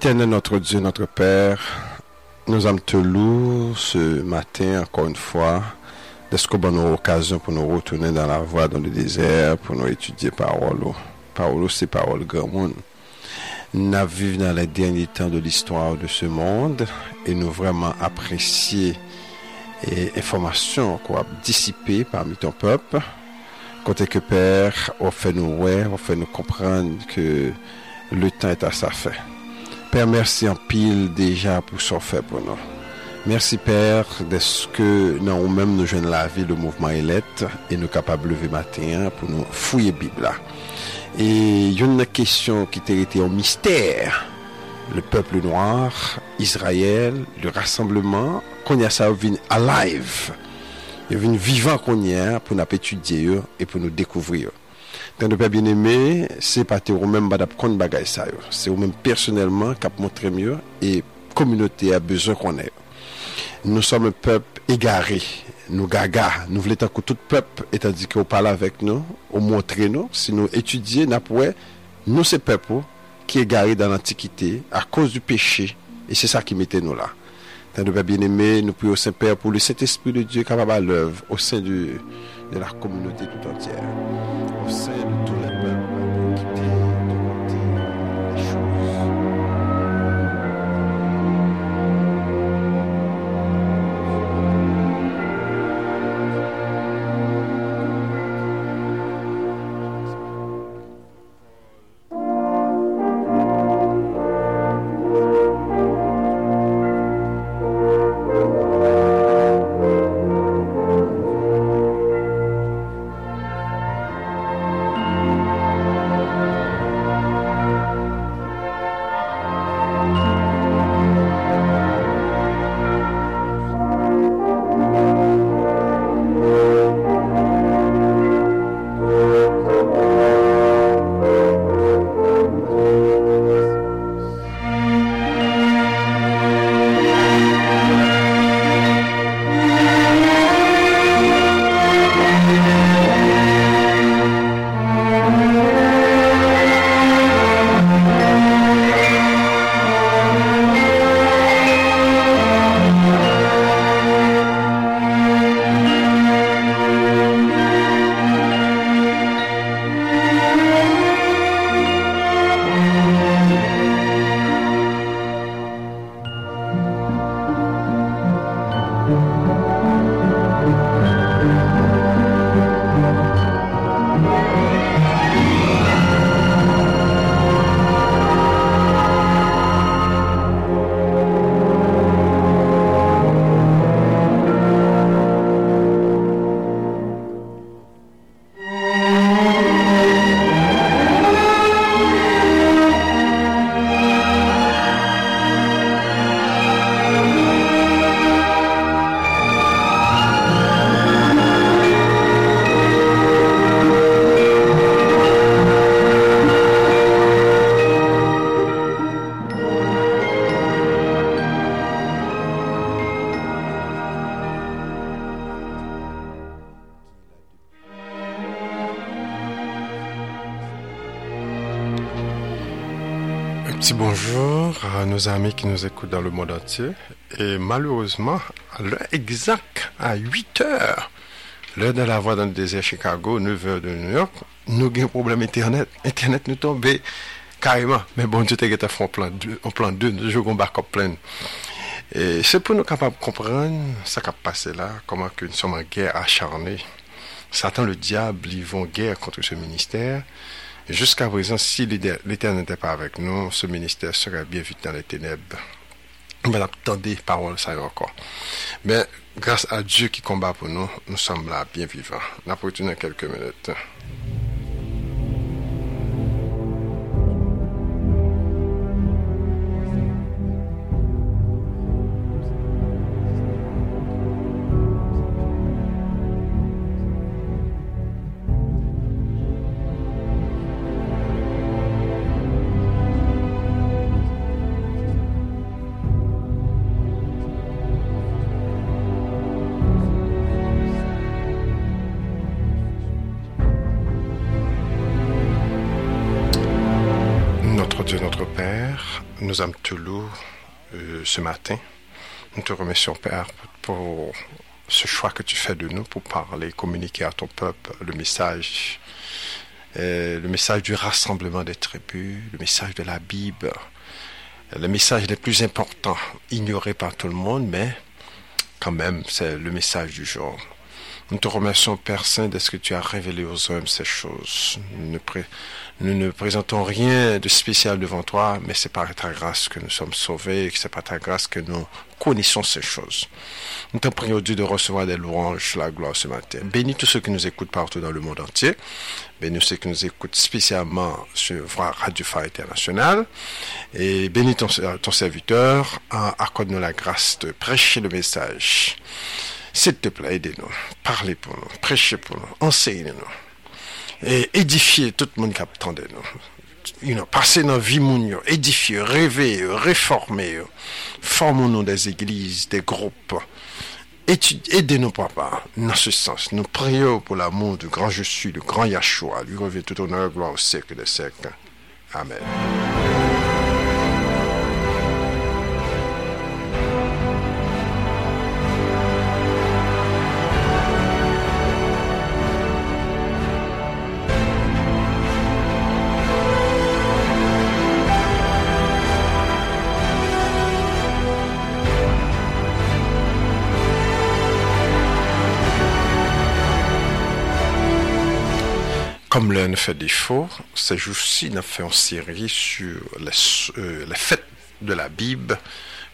Éternel notre Dieu, notre Père, nous allons te louer ce matin encore une fois. Est-ce qu'on a une occasion pour nous retourner dans la voie, dans le désert, pour nous étudier parole. Parole, c'est parole grand monde. Nous vivons dans les derniers temps de l'histoire de ce monde et nous vraiment apprécier les informations qu'on a dissipées parmi ton peuple. Côté que Père, on fait nous ouais, on fait nous comprendre que le temps est à sa fin. Père, merci en pile déjà pour ce fait pour nous. Merci Père ce que nous même nous joignons la vie, le mouvement élect et nous capables de lever matin pour nous fouiller Bible Et il y a une question qui était été un mystère. Le peuple noir, Israël, le rassemblement, qu'on y a ça alive. Il venu vivant qu'on y a pour nous étudier et pour nous découvrir. De père bien-aimé, c'est pas ou même badap kon bagay ça. C'est ou même personnellement a montré mieux et communauté a besoin qu'on ait. Nous sommes un peuple égaré, nous gaga, nous voulons que tout peuple, étant dit qu'on parle avec nous, on montre nous, si nous étudions, nous nous c'est peuple qui est égaré dans l'Antiquité à cause du péché. Et c'est ça qui mettait nous là. Tant de bien-aimé, nous prions au Saint-Père pour le Saint-Esprit de Dieu capable à l'œuvre au sein de, de la communauté tout entière. Au sein dans le monde entier. Et malheureusement, à l'heure exacte, à 8 heures, l'heure de la voix dans le désert Chicago, 9 heures de New York, nous avons un problème Internet. Internet nous tombe carrément. Mais bon Dieu, tu fait en plan 2, en plan 2, nous jouons backup plein. Et c'est pour nous capables de comprendre ce qui a passé là, comment que nous sommes en guerre acharnée. Satan, le diable, ils vont guerre contre ce ministère. Jusqu'à présent, si l'Éternel n'était pas avec nous, ce ministère serait bien vite dans les ténèbres. Mais attendez, parole, ça y est encore. Mais grâce à Dieu qui combat pour nous, nous sommes là, bien vivants. On a quelques minutes. Nous te louer euh, ce matin. Nous te remercions, Père, pour ce choix que tu fais de nous pour parler, communiquer à ton peuple le message, euh, le message du rassemblement des tribus, le message de la Bible, le message les plus importants, ignoré par tout le monde, mais quand même, c'est le message du jour. Nous te remercions, Père Saint, de ce que tu as révélé aux hommes ces choses. Nous ne, présentons rien de spécial devant toi, mais c'est par ta grâce que nous sommes sauvés, c'est par ta grâce que nous connaissons ces choses. Nous te prions, Dieu, de recevoir des louanges, la gloire ce matin. Bénis tous ceux qui nous écoutent partout dans le monde entier. Bénis ceux qui nous écoutent spécialement sur Radio Phare International. Et bénis ton serviteur. Accorde-nous la grâce de prêcher le message. S'il te plaît, aidez-nous. Parlez pour nous. Prêchez pour nous. Enseignez-nous. Et édifiez tout le monde qui attend de nous. You passez dans la vie, édifiez, rêvez, réformez. Formons-nous des églises, des groupes. Aidez-nous, papa, dans ce sens. Nous prions pour l'amour du grand je suis, du grand Yahshua. Lui revient tout honneur, gloire au siècle des siècles. Amen. Comme l'un fait défaut, ces jours-ci, nous fait une série sur les, euh, de la Bible.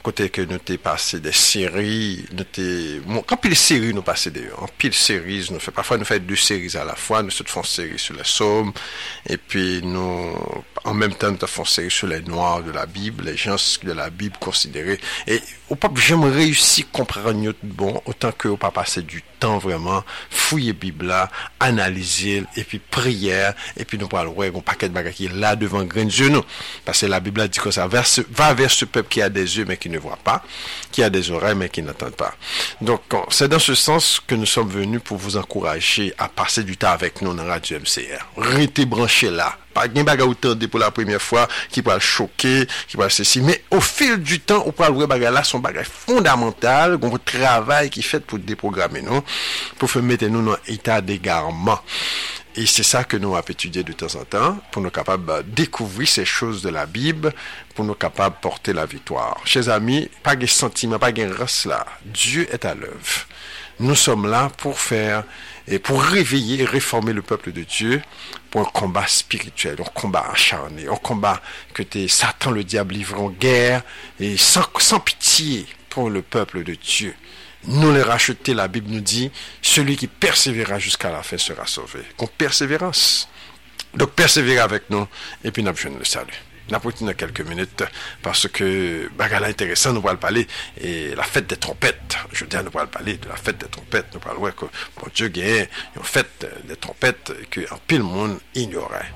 Côté que nous t'ai passé des séries, nous t'ai, bon, quand pile séries nous passé des, en pile séries, nous fait, parfois nous faisons deux séries à la fois, nous faisons une série sur les psaumes, et puis nous, en même temps, nous faisons une série sur les noirs de la Bible, les gens de la Bible considérés, et au pape, j'aimerais réussir à comprendre bon, autant que au pas passer du temps vraiment, fouiller Bible là, analyser, et puis prière, et puis nous parlons, ouais, un paquet de bagages qui est là devant grain de nous. Parce que la Bible dit que ça, va vers ce peuple qui a des yeux, mais qui ne voit pas, qui a des oreilles, mais qui n'entend pas. Donc, c'est dans ce sens que nous sommes venus pour vous encourager à passer du temps avec nous dans Radio MCR. Restez branchés là pas de bagarre pour la première fois qui va choquer, qui va ceci. Mais au fil du temps, on peut voir bagarre là, son bagage fondamental, un travail qui fait pour déprogrammer nous, pour faire mettre nous dans état d'égarement. Et c'est ça que nous avons étudié de temps en temps, pour nous capables de découvrir ces choses de la Bible, pour nous capables de porter la victoire. Chers amis, pas de sentiment, pas de race là. Dieu est à l'œuvre. Nous sommes là pour faire et pour réveiller et réformer le peuple de Dieu un combat spirituel, un combat acharné, un combat que Satan, le diable livre en guerre et sans, pitié pour le peuple de Dieu. Nous les racheter, la Bible nous dit, celui qui persévérera jusqu'à la fin sera sauvé. Donc persévérance. Donc persévérer avec nous et puis nous le salut. N'a dans quelques minutes parce que bagala intéressant, nous allons parler et la fête des trompettes. Je veux dire, nous allons parler de la fête des trompettes. Nous parlons que mon Dieu gagne une fête des trompettes que en pile monde ignorait.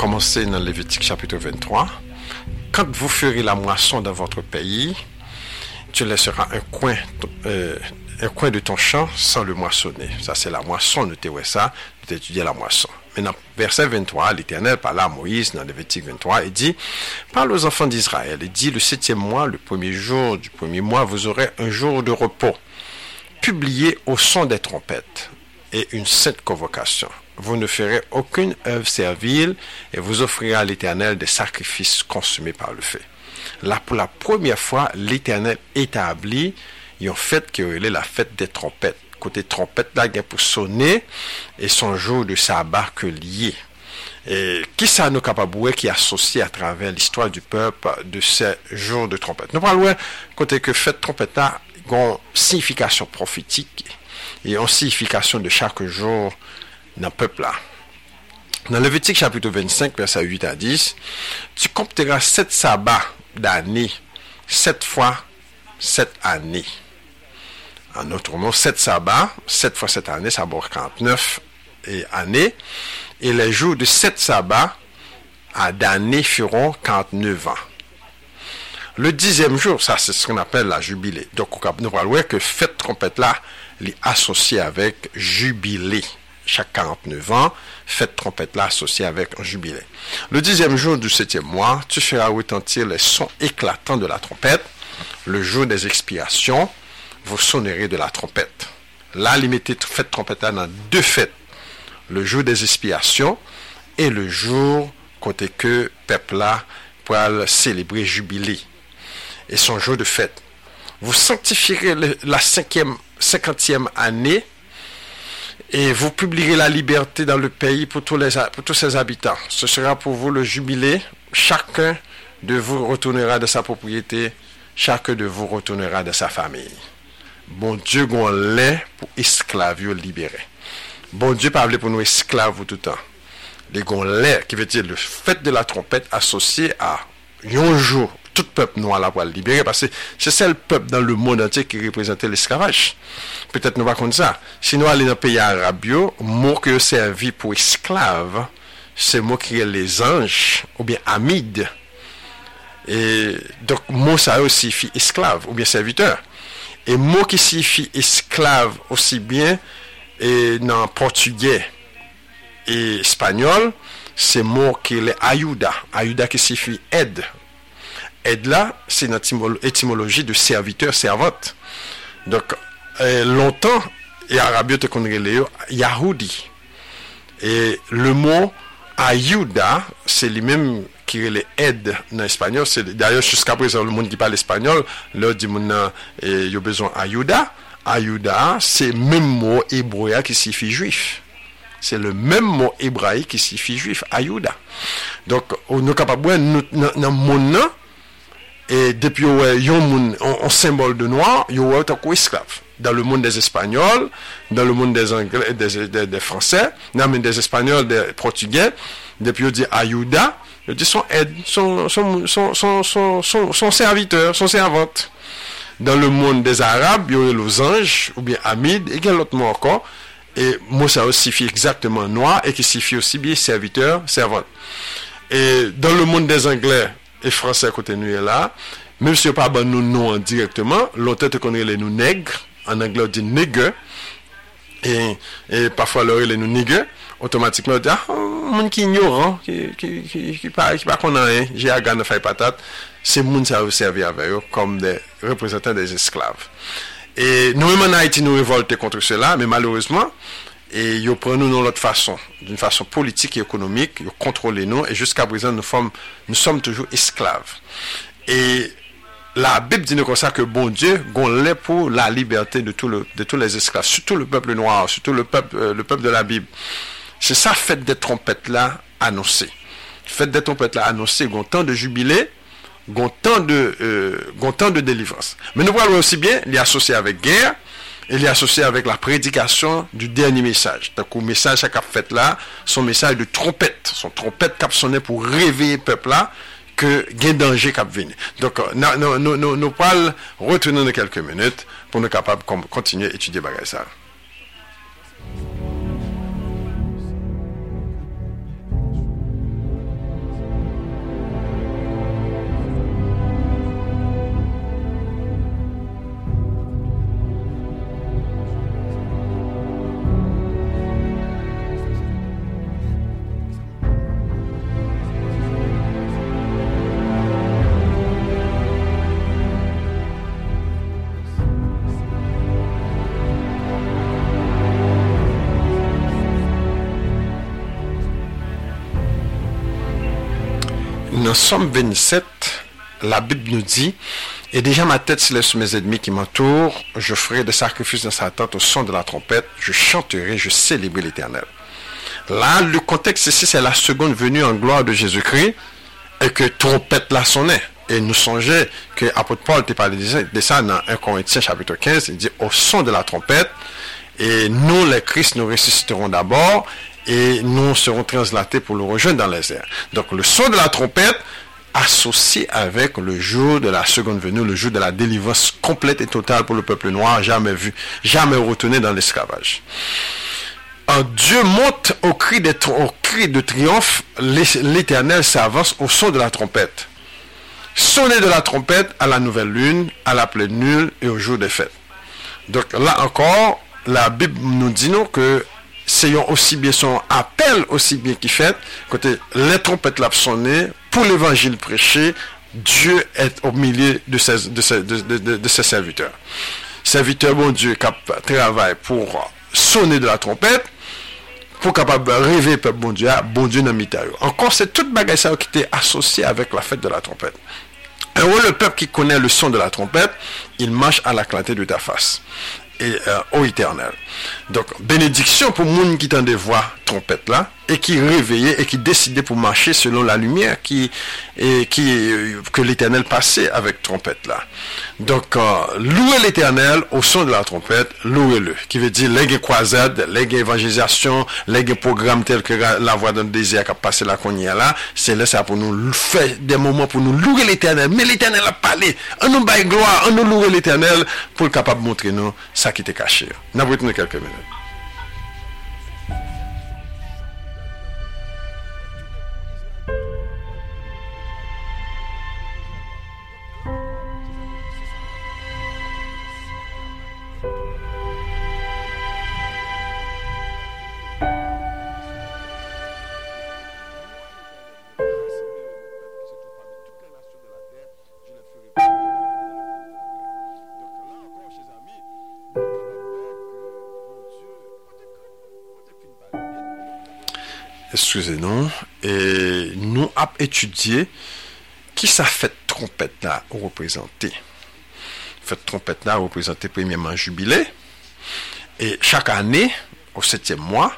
Commencé dans Lévitique chapitre 23. Quand vous ferez la moisson dans votre pays, tu laisseras un coin, euh, un coin de ton champ sans le moissonner. Ça, c'est la moisson. T'évoquons ça. Nous étudié la moisson. Maintenant, verset 23, l'Éternel parle à Moïse dans Lévitique 23 et dit, parle aux enfants d'Israël et dit, le septième mois, le premier jour du premier mois, vous aurez un jour de repos. Publiez au son des trompettes et une sainte convocation vous ne ferez aucune œuvre servile et vous offrirez à l'Éternel des sacrifices consumés par le feu. Là, pour la première fois, l'Éternel établit un fait qui est la fête des trompettes. Côté trompette, là, il pour sonner et son jour de sabbat que lié. Et qui ça nous capable qui associe à travers l'histoire du peuple de ces jours de trompette? Nous parlons côté que fête trompette a une signification prophétique et une signification de chaque jour dans le peuple là. Dans Lévitique chapitre 25, verset 8 à 10, tu compteras sept sabbats d'années, sept fois sept années. En autre mot, 7 sabbats, 7 fois 7 années, ça vaut 49 et années. Et les jours de 7 sabbats à d'années feront 49 ans. Le dixième jour, ça c'est ce qu'on appelle la jubilée. Donc nous allons voir que fête trompette là, est associée avec jubilé. Chaque 49 ans, fête trompette là associée avec un jubilé. Le dixième jour du septième mois, tu feras retentir les sons éclatants de la trompette. Le jour des expiations, vous sonnerez de la trompette. Là, limitez fête trompette là dans deux fêtes. Le jour des expiations et le jour côté que peuple là pour célébrer jubilé et son jour de fête. Vous sanctifierez la cinquième, cinquantième année et vous publierez la liberté dans le pays pour tous, les, pour tous ses habitants. Ce sera pour vous le jubilé. Chacun de vous retournera de sa propriété. Chacun de vous retournera de sa famille. Bon Dieu, qu'on l'est pour esclaves libérés. Bon Dieu parle pour nous esclaves tout le temps. Les gonlets, qui veut dire le fait de la trompette associé à un jour tout peuple noir là pour le libérer parce que c'est seul peuple dans le monde entier qui représentait l'esclavage. Peut-être nous pas comme ça. Si nous allons dans le pays arabe, mot que servi pour esclave, c'est mot qui est les anges ou bien amides. Et donc mot ça aussi signifie esclave ou bien serviteur. Et mot qui signifie esclave aussi bien et dans portugais et espagnol, c'est mot qui est ayuda, ayuda qui signifie aide Edla, c'est une étymologie de serviteur, servante. Donc, euh, longtemps, Arabio te Yahudi. Et le mot ayuda, c'est lui-même qui est aide dans l'espagnol. D'ailleurs, jusqu'à présent, le monde qui parle espagnol, leur dit il y a besoin ayuda. Ayuda, c'est le même mot hébreu qui signifie juif. C'est le même mot hébraïque qui signifie juif, ayuda. Donc, on est capable de nous, dans et depuis eh, yon moun, on, on symbole de noir, yon wè tako esklave. dans le monde des Espagnols, dans le monde des Anglais, eh, des, des, des Français, non, mais des Espagnols, des Portugais, depuis on dit Ayuda, on dit son aide, son, son, son, son, son, son serviteur, son servante. Dans le monde des Arabes, il y aurait Los Anges, ou bien Hamid, et quel autre mot encore, et mot ça signifie exactement noir, et qui signifie aussi bien serviteur, servante. Et dans le monde des Anglais, e franse akote nou e la, mèm si yo pa ban nou nou an direktman, lote te konre le nou neg, an angle ou di nege, e, e pafwa lore le nou nege, otomatikman ou di, ah, moun ki ignoran, ki, ki, ki, ki pa, pa konan e, eh, jè a gane fay patat, se moun sa ou servi avè yo, kom de reprezentant des esklav. E nou e mèm an Haiti nou revolte kontre cela, mè maloureseman, et ils prennent nous de l'autre façon, d'une façon politique et économique, ils contrôlent nous, et jusqu'à présent, nous, formes, nous sommes toujours esclaves. Et la Bible dit nous comme ça que bon Dieu l'est pour la liberté de, tout le, de tous les esclaves, surtout le peuple noir, surtout le peuple, euh, le peuple de la Bible. C'est ça, fête des trompettes là annoncée. Fête des trompettes là annoncée, gon temps de jubilé, gon temps de, euh, temps de délivrance. Mais nous voyons aussi bien, l'y associer avec guerre, il est associé avec la prédication du dernier message. Donc, le message qu'a fait là, son message de trompette, son trompette qu'a sonné pour réveiller le peuple là, que gain danger qu'a venu. Donc, nous, nous, nous, nous, nous parlons, retenons dans quelques minutes pour nous capables de continuer à étudier ça. Dans Somme 27, la Bible nous dit, et déjà ma tête se laisse mes ennemis qui m'entourent, je ferai des sacrifices dans sa tente au son de la trompette, je chanterai, je célébrerai l'éternel. Là, le contexte ici, c'est la seconde venue en gloire de Jésus-Christ, et que trompette là sonnait. Et nous songeons que l'apôtre Paul t'a parlé de ça dans 1 Corinthiens chapitre 15, il dit au son de la trompette, et nous, les Christ, nous ressusciterons d'abord, et nous serons translatés pour le rejoindre dans les airs. Donc le son de la trompette associé avec le jour de la seconde venue, le jour de la délivrance complète et totale pour le peuple noir, jamais vu, jamais retourné dans l'esclavage. Dieu monte au cri de, triomphe, l'Éternel s'avance au son de la trompette. Sonner de la trompette à la nouvelle lune, à la pleine nulle et au jour des fêtes. Donc là encore, la Bible nous dit que c'est aussi bien son appel aussi bien qui fait, côté les trompettes l'a sonné pour l'évangile prêché, Dieu est au milieu de ses, serviteurs. Serviteurs, bon Dieu, qui travaillent pour sonner de la trompette, pour capable rêver peuple bon Dieu, bon Dieu dans Encore, c'est toute bagage qui était associé avec la fête de la trompette. Heureux le peuple qui connaît le son de la trompette, il marche à la clarté de ta face et euh, éternel. Donc, bénédiction pour monde qui t'a des voix trompette là, et qui réveillait et qui décidait pour marcher selon la lumière qui, que l'éternel passait avec trompette là. Donc, euh, louez l'éternel au son de la trompette, louez-le, qui veut dire les croisades, les évangélisation, les programmes tels que la voix d'un désir qui a passé la là, c'est là ça pour nous faire des moments pour nous louer l'éternel. Mais l'éternel a parlé, on nous baille gloire, on nous louer l'éternel pour le capable de montrer nous ça qui était caché. Nous avons excusez-nous, et nous avons étudié qui ça fait trompette là représenter. Fait trompette là représenter premièrement jubilé. Et chaque année, au septième mois,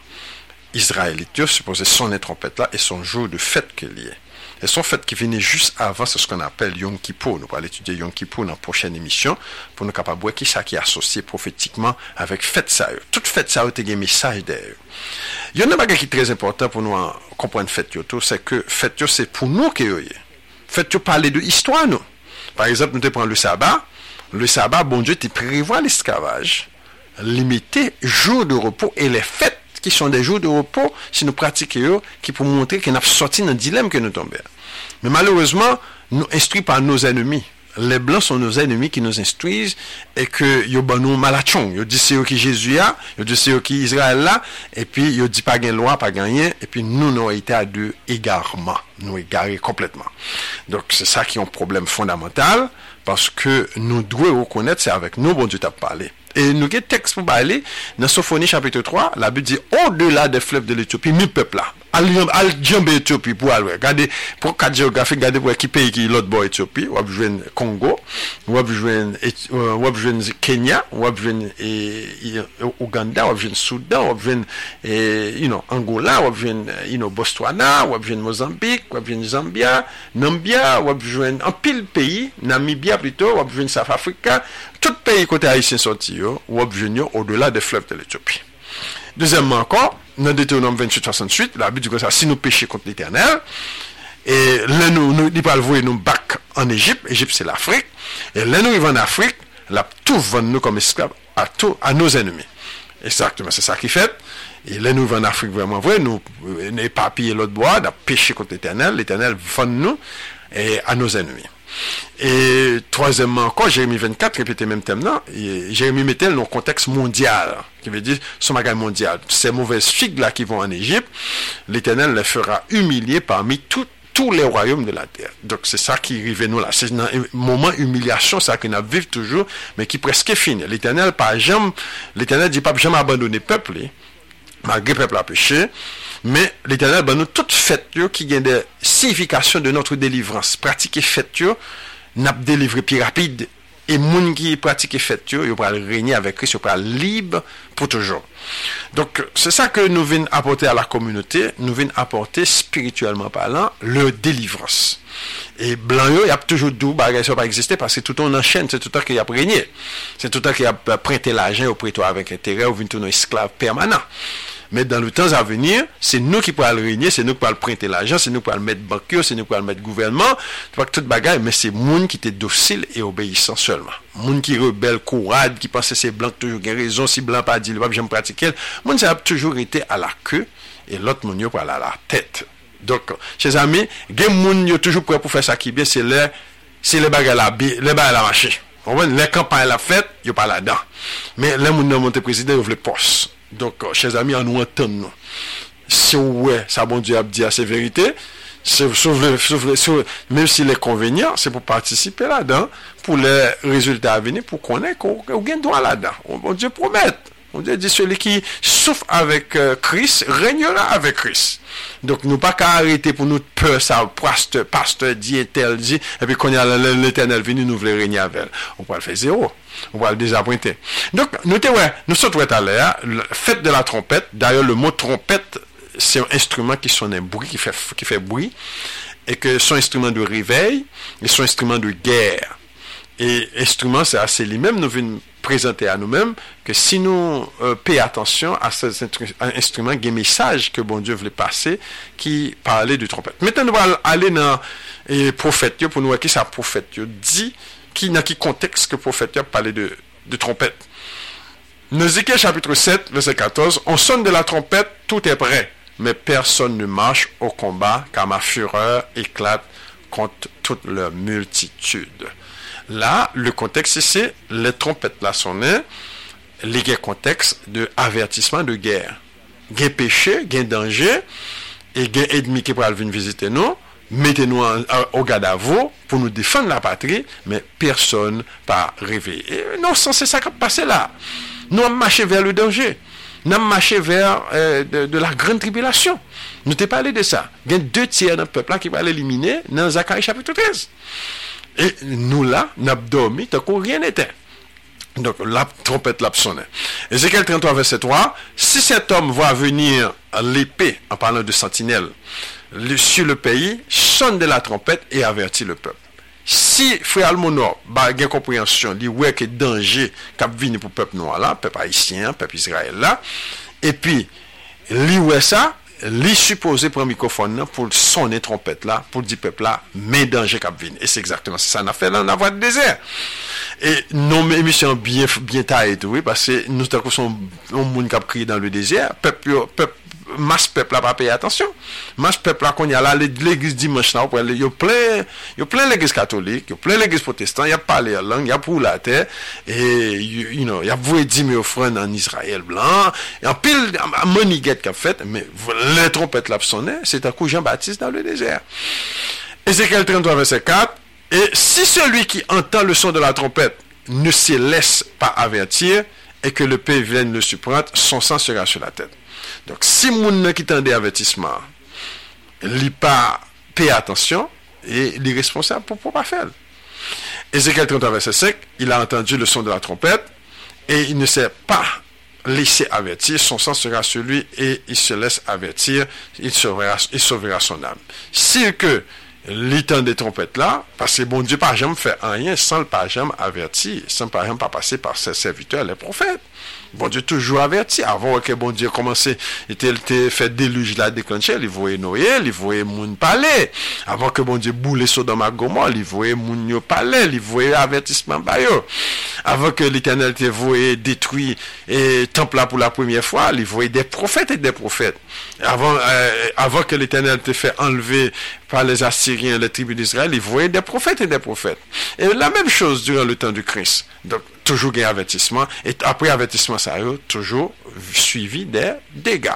Israélites supposé sonner trompette là et son jour de fête qu'il y est. Et son fait qui venait juste avant, c'est ce qu'on appelle Yom Kippur. Nous allons étudier Yom Kippur dans la prochaine émission pour nous capables de voir qui qui est associé prophétiquement avec fête ça. Toute fête ça a un message d'ailleurs. Il y a un bagage qui est très important pour nous comprendre fête c'est que fête c'est pour nous que est. Fête parler de histoire nous. Par exemple, nous te prenons le sabbat. Le sabbat, bon Dieu, tu prévoit l'esclavage, limité jour de repos et les fêtes qui sont des jours de repos si nous pratiquons, qui pour montrer qu'on a sorti d'un dilemme que nous tombons. Mais malheureusement, nous instruits par nos ennemis. Les blancs sont nos ennemis qui nous instruisent et que yo ban nous malachon. Yo dit c'est qui Jésus a, yo c'est qui Israël là, et puis yo dit pas gain loi, pas rien, et puis nous nous été à deux égarements, nous égarés complètement. Donc c'est ça qui est un problème fondamental parce que nous devons reconnaître c'est avec nous bon Dieu t'a parlé. nou gen teks pou ba ale, nan Sofoni chapitre 3, la Bible di, o de la de flep de l'Ethiopie, mi pepla. al djembe Etiopi pou alwe. Gade, pou kat geografik, gade pou ekipe ki lot bo Etiopi, wap jwen Kongo, wap jwen, euh, wap jwen Kenya, wap jwen e, Uganda, wap jwen Soudan, wap jwen, e, you know, Angola, wap jwen, you know, Botswana, wap jwen Mozambique, wap jwen Zambia, Nambia, wap jwen an pil peyi, Namibia plito, wap jwen South Africa, tout peyi kote Haitien soti yo, wap jwen yo o dola de flev de l'Etiopi. Dezemman kon, dans Deutéronome 28, 68, la Bible dit que ça, si nous péchons contre l'Éternel, et là, nous, nous, il parle nous back en Égypte, Égypte c'est l'Afrique, et là, nous arrivons en Afrique, là, tout vend nous comme esclaves à, tout, à nos ennemis. Exactement, c'est ça qui fait. Et là, nous en Afrique vraiment vrai, nous, euh, nous papillons l'autre bois, nous péché contre l'Éternel, l'Éternel vend nous et à nos ennemis. Et troisièmement encore, Jérémie 24 répétait même thème là. Jérémie mettait dans le contexte mondial, qui veut dire son magasin mondial. Ces mauvaises figues là qui vont en Égypte, l'Éternel les fera humilier parmi tous les royaumes de la terre. Donc c'est ça qui arrive nous là. C'est un moment humiliation, ça qu'on a vécu toujours, mais qui presque fini. L'Éternel, par jamais, l'Éternel dit pas jamais abandonner peuple, malgré peuple a péché. Men, l'Eternel ban nou tout fèt yo ki gen de sifikasyon de notre delivrans. Pratike fèt yo, nap delivre pi rapide. E moun ki pratike fèt yo, yo pral renyi avèk kris, yo pral libe pou toujou. Donk, se sa ke nou ven apote a la komunote, nou ven apote spirituellement palan, le delivrans. E blan yo, yap toujou dou bagay so pa egziste, paske touton nan chen, se toutan ki yap renyi. Se toutan ki yap prente la jen, yo preto avèk entere, ou ven tou nou esklav permanent. Mais dans le temps à venir, c'est nous qui pourrons le régner, c'est nous qui pourrons prêter l'argent, c'est nous qui pourrons le mettre banquier, c'est nous qui pourrons le mettre gouvernement. Tout toute bagaille, mais c'est monde qui était docile et obéissant seulement. Monde qui rebelle, courade, qui pensait c'est blanc toujours gain raison, si blanc pas dit le pape, j'aime pratiquer. Monde ça a toujours été à la queue et l'autre monde pour aller à la tête. Donc, chers amis, gen moun yo toujours prêt pour faire ça qui bien, c'est les, c'est les bagailles la, les bagailles la marché. Les campagnes la fête, yo pas là-dedans. Mais les moun nan monte président, yo vle poste. Donk, chèz ami, an nou anten nou. Se ou wè, sa bon Diyo ap di a se verite, se mèm si lè konvenyan, se pou patisipe la dan, pou lè rezultat aveni, pou konè ou gen doan la dan. Bon, bon Diyo promette. On dit celui qui souffre avec euh, Christ régnera avec Christ. Donc nous pas qu'à arrêter pour nous peur ça pasteur pasteur dit tel dit et puis y a l'éternel venu nous voulons régner avec elle. On va le faire zéro. On va le désappointer. Donc nous ouais, nous sommes à l'air, fête de la trompette. D'ailleurs le mot trompette c'est un instrument qui sonne un bruit qui fait qui fait bruit et que son instrument de réveil et son instrument de guerre. Et instrument c'est assez lui-même nous venons présenter à nous-mêmes que si nous euh, payons attention à ces instruments, il y message que bon Dieu voulait passer qui parlait du trompette. Maintenant, nous allons aller dans les prophètes pour nous voir qui ça prophète? Dit, dans quel contexte que prophète parlait de, de trompette? Ézéchiel chapitre 7, verset 14, on sonne de la trompette, tout est prêt, mais personne ne marche au combat car ma fureur éclate contre toute leur multitude. Là, le contexte, c'est les trompettes là sonnent, les guerres contexte de avertissement de guerre. Gain péché, gain danger, et gain ennemi qui pourra venir visiter nous, mettez-nous au garde à vous pour nous défendre la patrie, mais personne pas rêver. Et euh, non, c'est ça qui a passé là. Nous avons marché vers le danger. Nous avons marché vers euh, de, de, la grande tribulation. Nous t'ai parlé de ça. Il y a deux tiers d'un peuple là qui va l'éliminer dans Zacharie chapitre 13. Et nous là, nous dormi tant qu'on rien n'était. Donc la trompette l'a sonné. Ézéchiel 33, verset 3. Si cet homme voit venir l'épée, en parlant de sentinelle, sur le pays, sonne de la trompette et avertit le peuple. Si frère Almonor ba gen compréhension, dit, ouais, que danger kap venu pour le peuple noir là, peuple haïtien, peuple israël là, et puis lui, ouais, ça, li suppose pren mikrofon nan pou sonne trompet la, pou di pep la, men danje kap vin. E se exactement se sa na fe lan, nan avwa de dezer. E non men emisyon bien, bien ta etou, oui, parce nou takou son moun kap kri dan le dezer, pep yo, pep peuple n'a pas payé attention. Masse peuple là, qu'on y a là, l'église dimanche là, il y a plein, il y a plein l'église catholique, il y a plein l'église protestante, il y a parlé la terre, et, you, know, il y a voué 10 000 offrandes en Israël blanc, et en pile, moniguette qu'a fait, mais les trompettes là sonné, c'est un coup Jean-Baptiste dans le désert. Ézéchiel 33, verset 4, et si celui qui entend le son de la trompette ne se laisse pas avertir, et que le pays vienne le surprendre, son sang sera sur la tête. Donc, si moun qui tend avertissement, lit pas paye attention, et il est responsable pour ne pas faire. Ézéchiel 30 verset 5, il a entendu le son de la trompette, et il ne s'est pas laissé avertir, son sang sera sur lui, et il se laisse avertir, il sauvera, il sauvera son âme. Si que l'étang des trompettes là, parce que bon Dieu pas jamais fait rien sans le pas jamais averti, sans pas jamais pas passer par ses serviteurs, les prophètes. Bon Dieu toujours averti. Avant que bon Dieu commençait, il était fait déluge là déclenché, il voyait Noël, il voyait moun parler. Avant que bon Dieu boule Sodome à il voyait moun yo parler, il voyait avertissement bayo. Avant que l'éternel te voyait détruire et temple là pour la première fois, il voyait des prophètes et des prophètes. Avant, euh, avant que l'éternel te fait enlever par les Assyriens les tribus d'Israël, il voyait des prophètes et des prophètes. Et la même chose durant le temps du Christ. Toujours un avertissement. Et après avertissement, ça a toujours suivi des dégâts.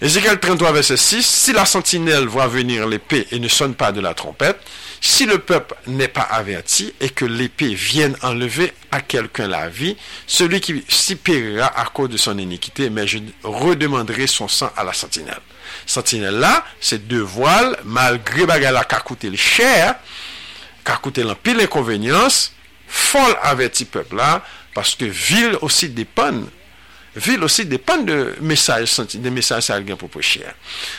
Ézéchiel 33, verset 6, si la sentinelle voit venir l'épée et ne sonne pas de la trompette, si le peuple n'est pas averti et que l'épée vienne enlever à quelqu'un la vie, celui qui s'y périra à cause de son iniquité, mais je redemanderai son sang à la sentinelle. Sentinelle là, c'est deux voiles, malgré bagala qu'a coûté le cher, qu'a coûté l'empile inconvénience, folle averti peuple là, parce que ville aussi dépend ville aussi dépend de messages, des messages à pour prêcher.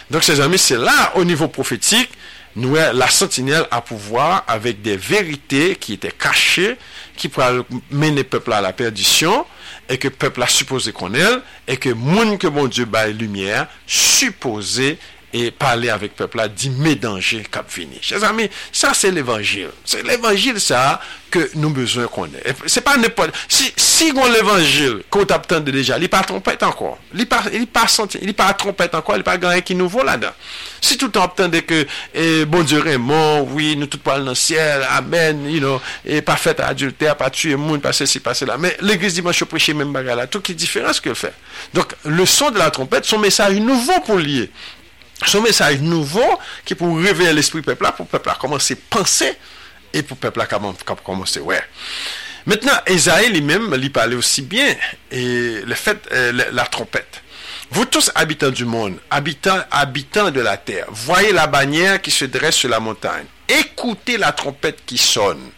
Donc, ces amis, c'est là, au niveau prophétique, nous, la sentinelle à pouvoir avec des vérités qui étaient cachées, qui pourraient mener le peuple à la perdition, et que peuple a supposé qu'on est, et que monde que bon Dieu baille lumière, supposé et parler avec peuple là, dit mes dangers cap fini. Chers amis, ça c'est l'évangile. C'est l'évangile ça que nous besoin qu'on ait. C'est pas n'importe si si on l'évangile qu'on t'attend déjà, il pas trompette encore. Il pas il pas senti, trompette encore, il pas rien qui nouveau là-dedans. Si tout le temps attendait que eh, bon Dieu est mort, oui, nous tout parlons dans le ciel, amen, you know, et pas fait adultère, pas tuer monde, pas ceci, pas cela. Mais l'église dimanche prêcher même bagarre là, tout qui est différent ce qu'elle fait. Donc le son de la trompette, son message nouveau pour lier son message nouveau qui pour réveiller l'esprit peuple là, pour peuple là commencer à penser et pour peuple là commencer ouais. Maintenant, Esaïe lui-même, lui parlait aussi bien et le fait, euh, la, trompette. Vous tous habitants du monde, habitants, habitants de la terre, voyez la bannière qui se dresse sur la montagne. Écoutez la trompette qui sonne.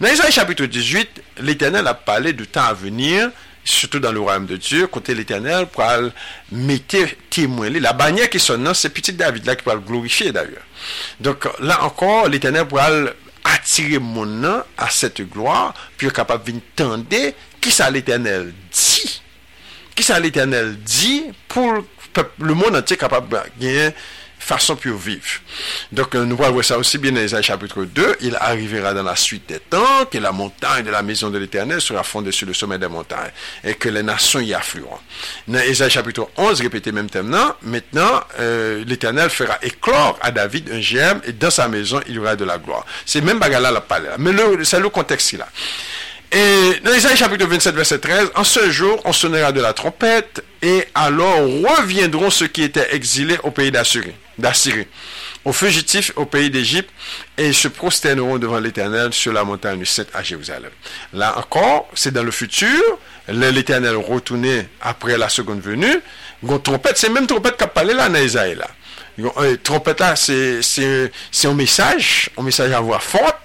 Dans Esaïe chapitre 18, l'Éternel a parlé du temps à venir surtout dans le royaume de Dieu, côté l'éternel, pour mettre témoin. La bannière qui sonne, c'est petit David là qui va le glorifier d'ailleurs. Donc là encore, l'éternel pourra attirer mon nom à cette gloire, puis capable de tendre qui ça l'éternel dit. Qui ça l'éternel dit pour le monde entier capable de gagner façon pour vivre. Donc, euh, nous voir ça aussi bien dans Isaïe chapitre 2. Il arrivera dans la suite des temps que la montagne de la maison de l'éternel sera fondée sur le sommet des montagnes et que les nations y afflueront. Dans Isaïe chapitre 11, répétez même maintenant, maintenant, euh, l'éternel fera éclore à David un germe et dans sa maison, il y aura de la gloire. C'est même bagala la parole. Mais c'est le contexte là. Et dans Isaïe chapitre 27, verset 13, en ce jour, on sonnera de la trompette, et alors reviendront ceux qui étaient exilés au pays d'Assyrie, aux fugitifs au pays d'Égypte, et se prosterneront devant l'Éternel sur la montagne sainte à Jérusalem. Là encore, c'est dans le futur, l'Éternel retourné après la seconde venue, une trompette, c'est même trompette qu'a parlé là dans Isaïe là. Euh, trompette là, c'est un message, un message à voix forte,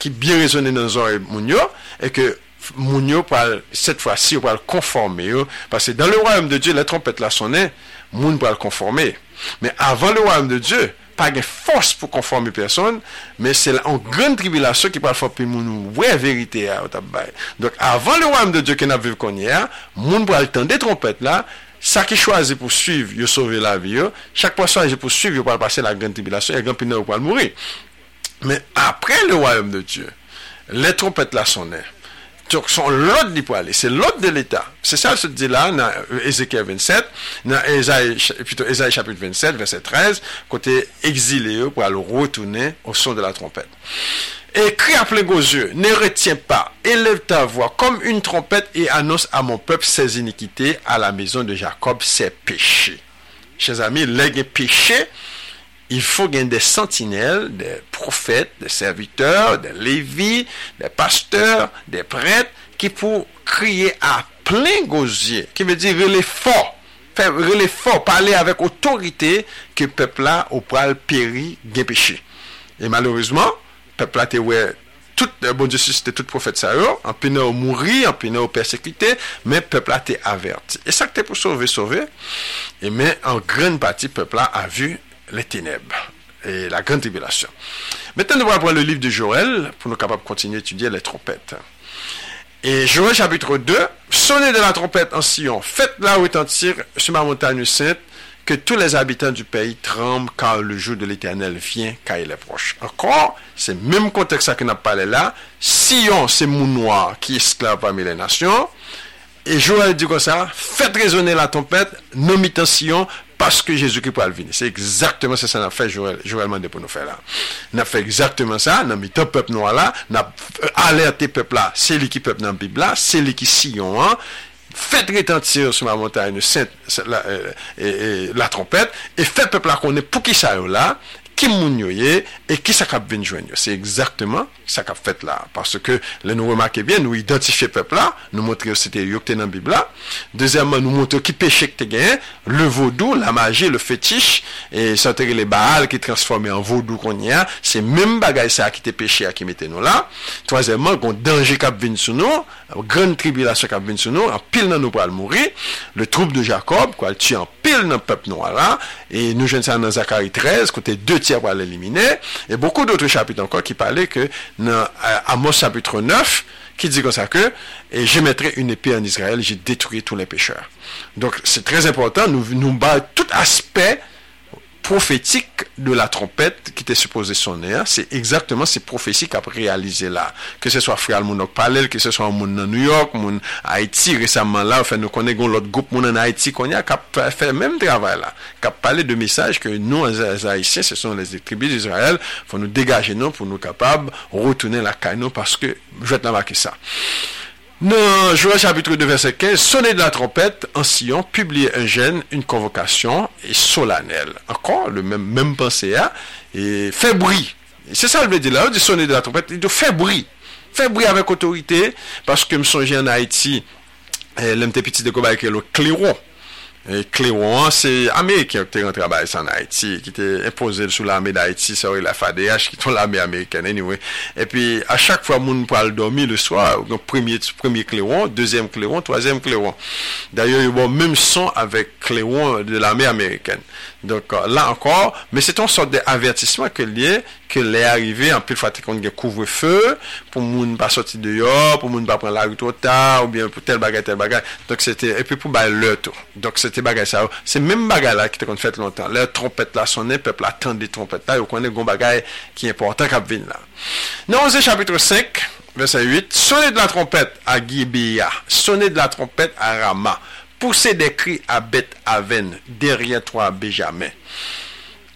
ki bien rezonen nan zore moun yo, e ke moun yo pal, set fwa si yo pal konforme yo, pase dan le royam de Diyo, la trompet la sonen, moun pal konforme. Men avan le royam de Diyo, pa gen fos pou konforme person, men se la an gran tribilasyon ki pal fwa pi moun wè verite ya ou tabay. Donk avan le royam de Diyo ki nan viv konye ya, moun pal tan de trompet la, Sa ki chwazi pou suiv yo sove la vi yo, chak pa chwazi pou suiv yo pal pase la gran tribilasyon, e gran pinan yo pal mouri. Mais après le royaume de Dieu, les trompettes là sonnaient. Donc, son l'ordre du. C'est l'ordre de l'État. C'est ça, se dit là, dans Ézéchiel 27, dans Ésaïe, plutôt Ésaïe chapitre 27, verset 13, côté exilé pour aller retourner au son de la trompette. Et crie à plein yeux, ne retiens pas, élève ta voix comme une trompette et annonce à mon peuple ses iniquités, à la maison de Jacob ses péchés. Chers amis, les péchés, il faut gagner des sentinelles, des prophètes, des serviteurs, des lévis, des pasteurs, des prêtres, qui pour crier à plein gosier, qui veut dire relais fort, faire relais fort, parler avec autorité que peuple là au pral péri bien péché. Et malheureusement, peuple là ouais tout euh, bon Dieu c'était tout prophète ça en pénal au mourir, en pénal au persécuté, mais peuple là t'est averti. Et ça que t'es pour sauver sauver. Et mais en grande partie peuple là a vu les ténèbres et la grande tribulation. Maintenant, nous allons prendre le livre de Joël pour nous capables de continuer à étudier les trompettes. Et Joël chapitre 2, sonnez de la trompette en Sion, faites-la retentir sur ma montagne sainte, que tous les habitants du pays tremblent car le jour de l'éternel vient, car il est proche. Encore, c'est le même contexte que nous parlé là. Sion, c'est mon noir qui est esclave parmi les nations. Et Joël dit comme ça, faites résonner la trompette, nommez Sion, parce que Jésus-Christ va venir. C'est exactement ça qu'on a fait Joël, Joël Mandé pour nous faire là. On a fait exactement ça, on a mis ton peuple noir là, on a alerté le peuple là, c'est lui qui peuple dans la Bible là, c'est lui qui sillon hein. Faites retentir sur ma montagne la, euh, la, la, la trompette et faites peuple là qu'on est pour qui ça là ki moun yo ye, e ki sa kap vinjwen yo. Se exactement sa kap fet la. Parce que, le nou remake bien, nou identifiye pep la, nou montre yo se te yo kte nan bib la. Dezèman, nou montre yo ki peche kte gen, le vodou, la magie, le fetiche, e santere le baal ki transforme en vodou kon ya, se mèm bagay sa ki te peche a ki mette nou la. Troazèman, kon denje kap vinjwen sou nou, grande tribulation qui vient sur nous, en pile dans nous pour mourir, le troupe de Jacob, quoi, tue en pile dans le peuple noir là, et nous jeunes ça dans Zacharie 13, côté deux pour l'éliminer. Et beaucoup d'autres chapitres encore qui parlaient que dans euh, Amos chapitre 9, qui dit comme ça que et je mettrai une épée en Israël, j'ai détruit tous les pécheurs. Donc c'est très important, nous nous bat tout aspect prophétique de la trompette qui était supposée sonner, c'est exactement ces prophéties qu'a réalisé là. Que ce soit Frère Mounok Palel, que ce soit Moun dans New York, Moun Haïti récemment là, enfin nous connaissons l'autre groupe Moun en Haïti qu'on a qui a fait le même travail là, qui a parlé de messages que nous, les Haïtiens, ce sont les tribus d'Israël, faut nous dégager nous pour nous capables retourner la caille nous parce que je vais te marquer ça. Non, Joël chapitre 2 verset 15, sonner de la trompette en Sion, publier un gène, une convocation et solennelle. Encore, le même, même pensée, hein, et fait bruit. C'est ça le dire là, dit sonner de la trompette, il doit faire bruit. Faire bruit avec autorité, parce que me songe en Haïti, eh, l'MT petit de Kobaï, le clairon. Klerouan, se Ameriken ki te rentre a bay san Haiti, ki te impose sou la ame d'Haiti, sa ou la FADH, ki ton la ame Ameriken, anyway. E pi, a chak fwa moun pral dormi le swa, donc premier Klerouan, deuxième Klerouan, troisième Klerouan. D'ailleurs, yon bon mèm son avèk Klerouan de la ame Ameriken. Donk euh, la ankor, me se ton sort de avertisman ke liye, ke liye arrive, an pil fwate kon gen kouvre fe, pou moun pa soti deyo, pou moun pa pren la route otan, ou bien pou tel bagay, tel bagay. Donk se te, epi pou bay lè tou. Donk se te bagay sa ou. Se men bagay la ki te kon fèt lontan. Lè trompet la sonen, pepl la tan de trompet la, yo konen gon bagay ki important kap vin la. Nan oze chapitre 5, verset 8, sonè de la trompet a Gibeya, sonè de la trompet a Rama. Poussez des cris à Beth Aven, derrière toi Benjamin.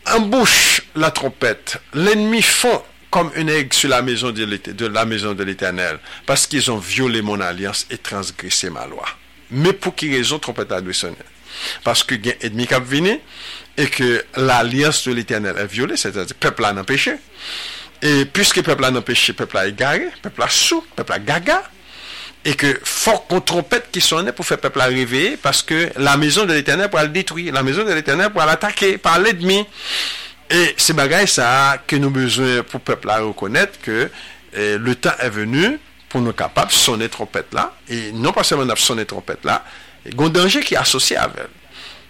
Embouche la trompette, l'ennemi fond comme une aigle sur la maison de l'Éternel, parce qu'ils ont violé mon alliance et transgressé ma loi. Mais pour qui raison trompette a dû sonner? Parce que y a ennemi qui venu et que l'alliance de l'Éternel est violée, c'est-à-dire peuple a n'a péché. Et puisque peuple a n'a péché, peuple a égaré, peuple a sous, peuple a gaga, et que fort qu'on trompette qui sonnait pour faire peuple arriver, parce que la maison de l'éternel pour le détruire, la maison de l'éternel pour l'attaquer par l'ennemi. Et c'est bagaille ça que nous besoin pour peuple à reconnaître que eh, le temps est venu pour nous capables de sonner trompette là, et non pas seulement de sonner trompette là, il y a un danger qui est associé avec elle.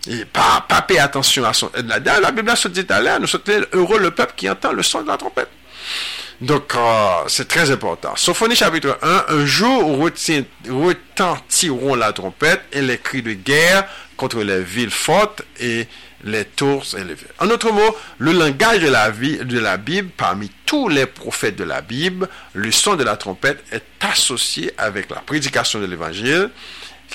Et pas, pas payer attention à son. La, la Bible se dit à l'air, nous sommes heureux le peuple qui entend le son de la trompette. Donc, euh, c'est très important. Sophonie chapitre 1, un jour retentiront la trompette et les cris de guerre contre les villes fortes et les tours élevées. En autre mot, le langage de la, vie, de la Bible, parmi tous les prophètes de la Bible, le son de la trompette est associé avec la prédication de l'évangile,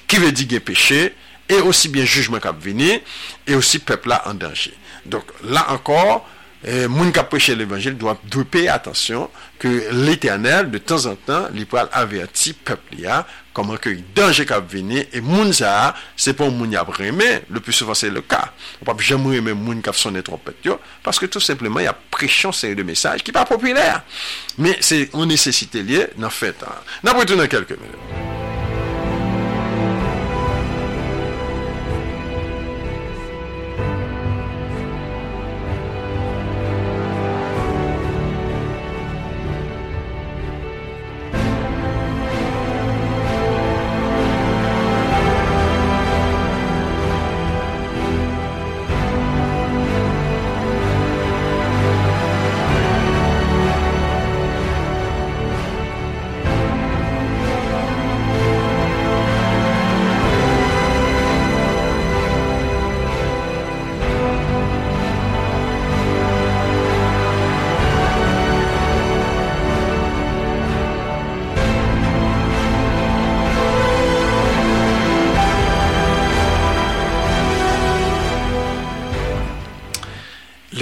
qui veut dire péché, et aussi bien jugement venir, et aussi peuple là en danger. Donc, là encore, Eh, moun ka preche l'Evangel dwa pey atensyon ke l'Eternel de tan an tan li pral averti pepli ya koman ke yi danje kap veni e moun sa se pon moun yap reme le plus souvent se le ka wap jam reme moun kap sonen trompet yo paske tout simplement yap prechon seri de mesaj ki pa popüler me se ou nesesite liye nan fet nan pretoun nan kelke minute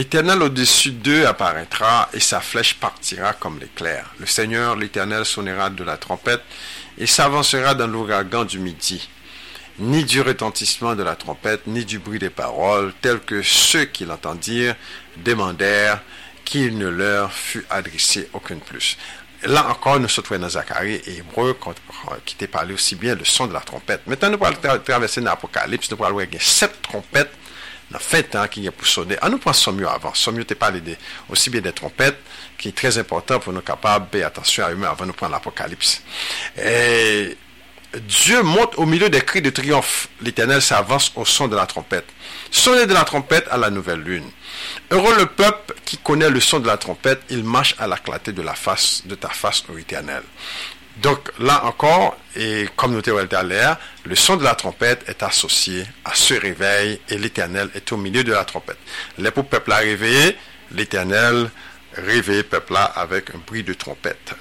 L'Éternel au-dessus d'eux apparaîtra et sa flèche partira comme l'éclair. Le Seigneur, l'Éternel, sonnera de la trompette et s'avancera dans l'ouragan du midi. Ni du retentissement de la trompette, ni du bruit des paroles, tels que ceux qui l'entendirent demandèrent qu'il ne leur fût adressé aucune plus. Là encore, nous sommes dans Zacharie et Hébreu qui t'a parlé aussi bien le son de la trompette. Maintenant, nous allons traverser l'Apocalypse, nous allons voir sept trompettes la fête hein, qui est pour sonner. Ah, nous prenons mieux avant. mieux t'es parlé de, aussi bien des trompettes, qui est très important pour nous capables de attention à eux avant de prendre l'Apocalypse. Dieu monte au milieu des cris de triomphe. L'Éternel s'avance au son de la trompette. Sonnez de la trompette à la nouvelle lune. Heureux le peuple qui connaît le son de la trompette, il marche à la clarté de la face de ta face, ô Éternel. Donc là encore, et comme nous t'avons à l'air, le son de la trompette est associé à ce réveil et l'Éternel est au milieu de la trompette. Les peuple a réveillé, l'Éternel réveille peuple là avec un bruit de trompette.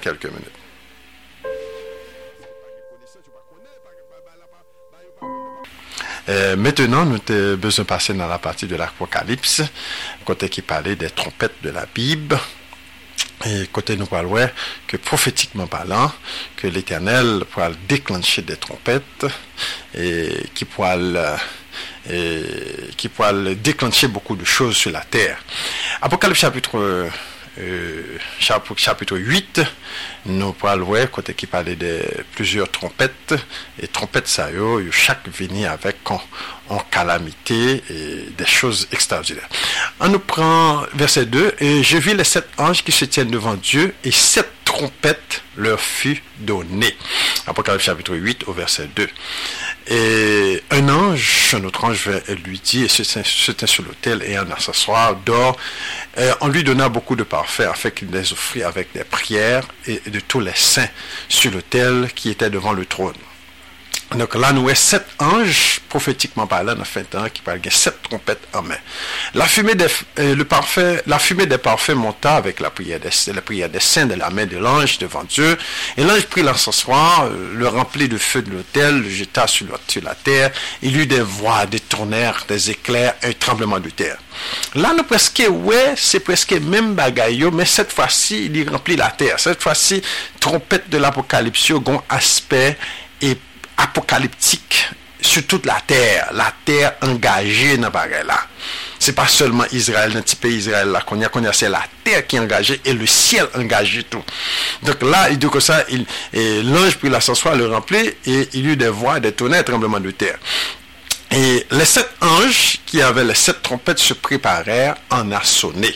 Quelques minutes. Euh, maintenant, nous avons besoin de passer dans la partie de l'Apocalypse, côté qui parlait des trompettes de la Bible. Et côté nous parlons que prophétiquement parlant, que l'Éternel pourra déclencher des trompettes et qui pourra, et qui pourra déclencher beaucoup de choses sur la terre. Apocalypse chapitre euh, chapitre 8, nous parlons côté qui parlait de plusieurs trompettes, et trompettes ça y chaque venait avec en, calamité et des choses extraordinaires. On nous prend verset 2, et je vis les sept anges qui se tiennent devant Dieu, et sept trompettes leur fut donnée. Apocalypse chapitre 8 au verset 2. Et un ange, un autre ange lui dit, et c'était sur l'autel, et un s'asseoir, dort, on lui donna beaucoup de parfaits, afin qu'il les offrit avec des prières et de tous les saints sur l'autel qui était devant le trône. Donc là, nous avons sept anges, prophétiquement parlant, dans fin temps, qui parlent sept trompettes en main. La fumée des, euh, le fumée des parfaits monta avec la prière des, la prière des saints de la main de l'ange devant Dieu. Et l'ange prit l'encensoir, euh, le remplit de feu de l'autel, le jeta sur, la terre. Il eut des voix, des tonnerres, des éclairs, un tremblement de terre. Là, nous presque, ouais, c'est presque même bagaille, mais cette fois-ci, il remplit la terre. Cette fois-ci, trompette de l'apocalypse, un aspect et apocalyptique sur toute la terre, la terre engagée dans ce là. C'est pas seulement Israël, dans petit pays Israël là qu'on a, qu'on c'est la terre qui est engagée et le ciel engagé tout. Donc là, il dit que ça, l'ange prit l'ascenseur, le remplit et il y eut des voix, des tonnerres, tremblements de terre. Et les sept anges qui avaient les sept trompettes se préparèrent en à sonner.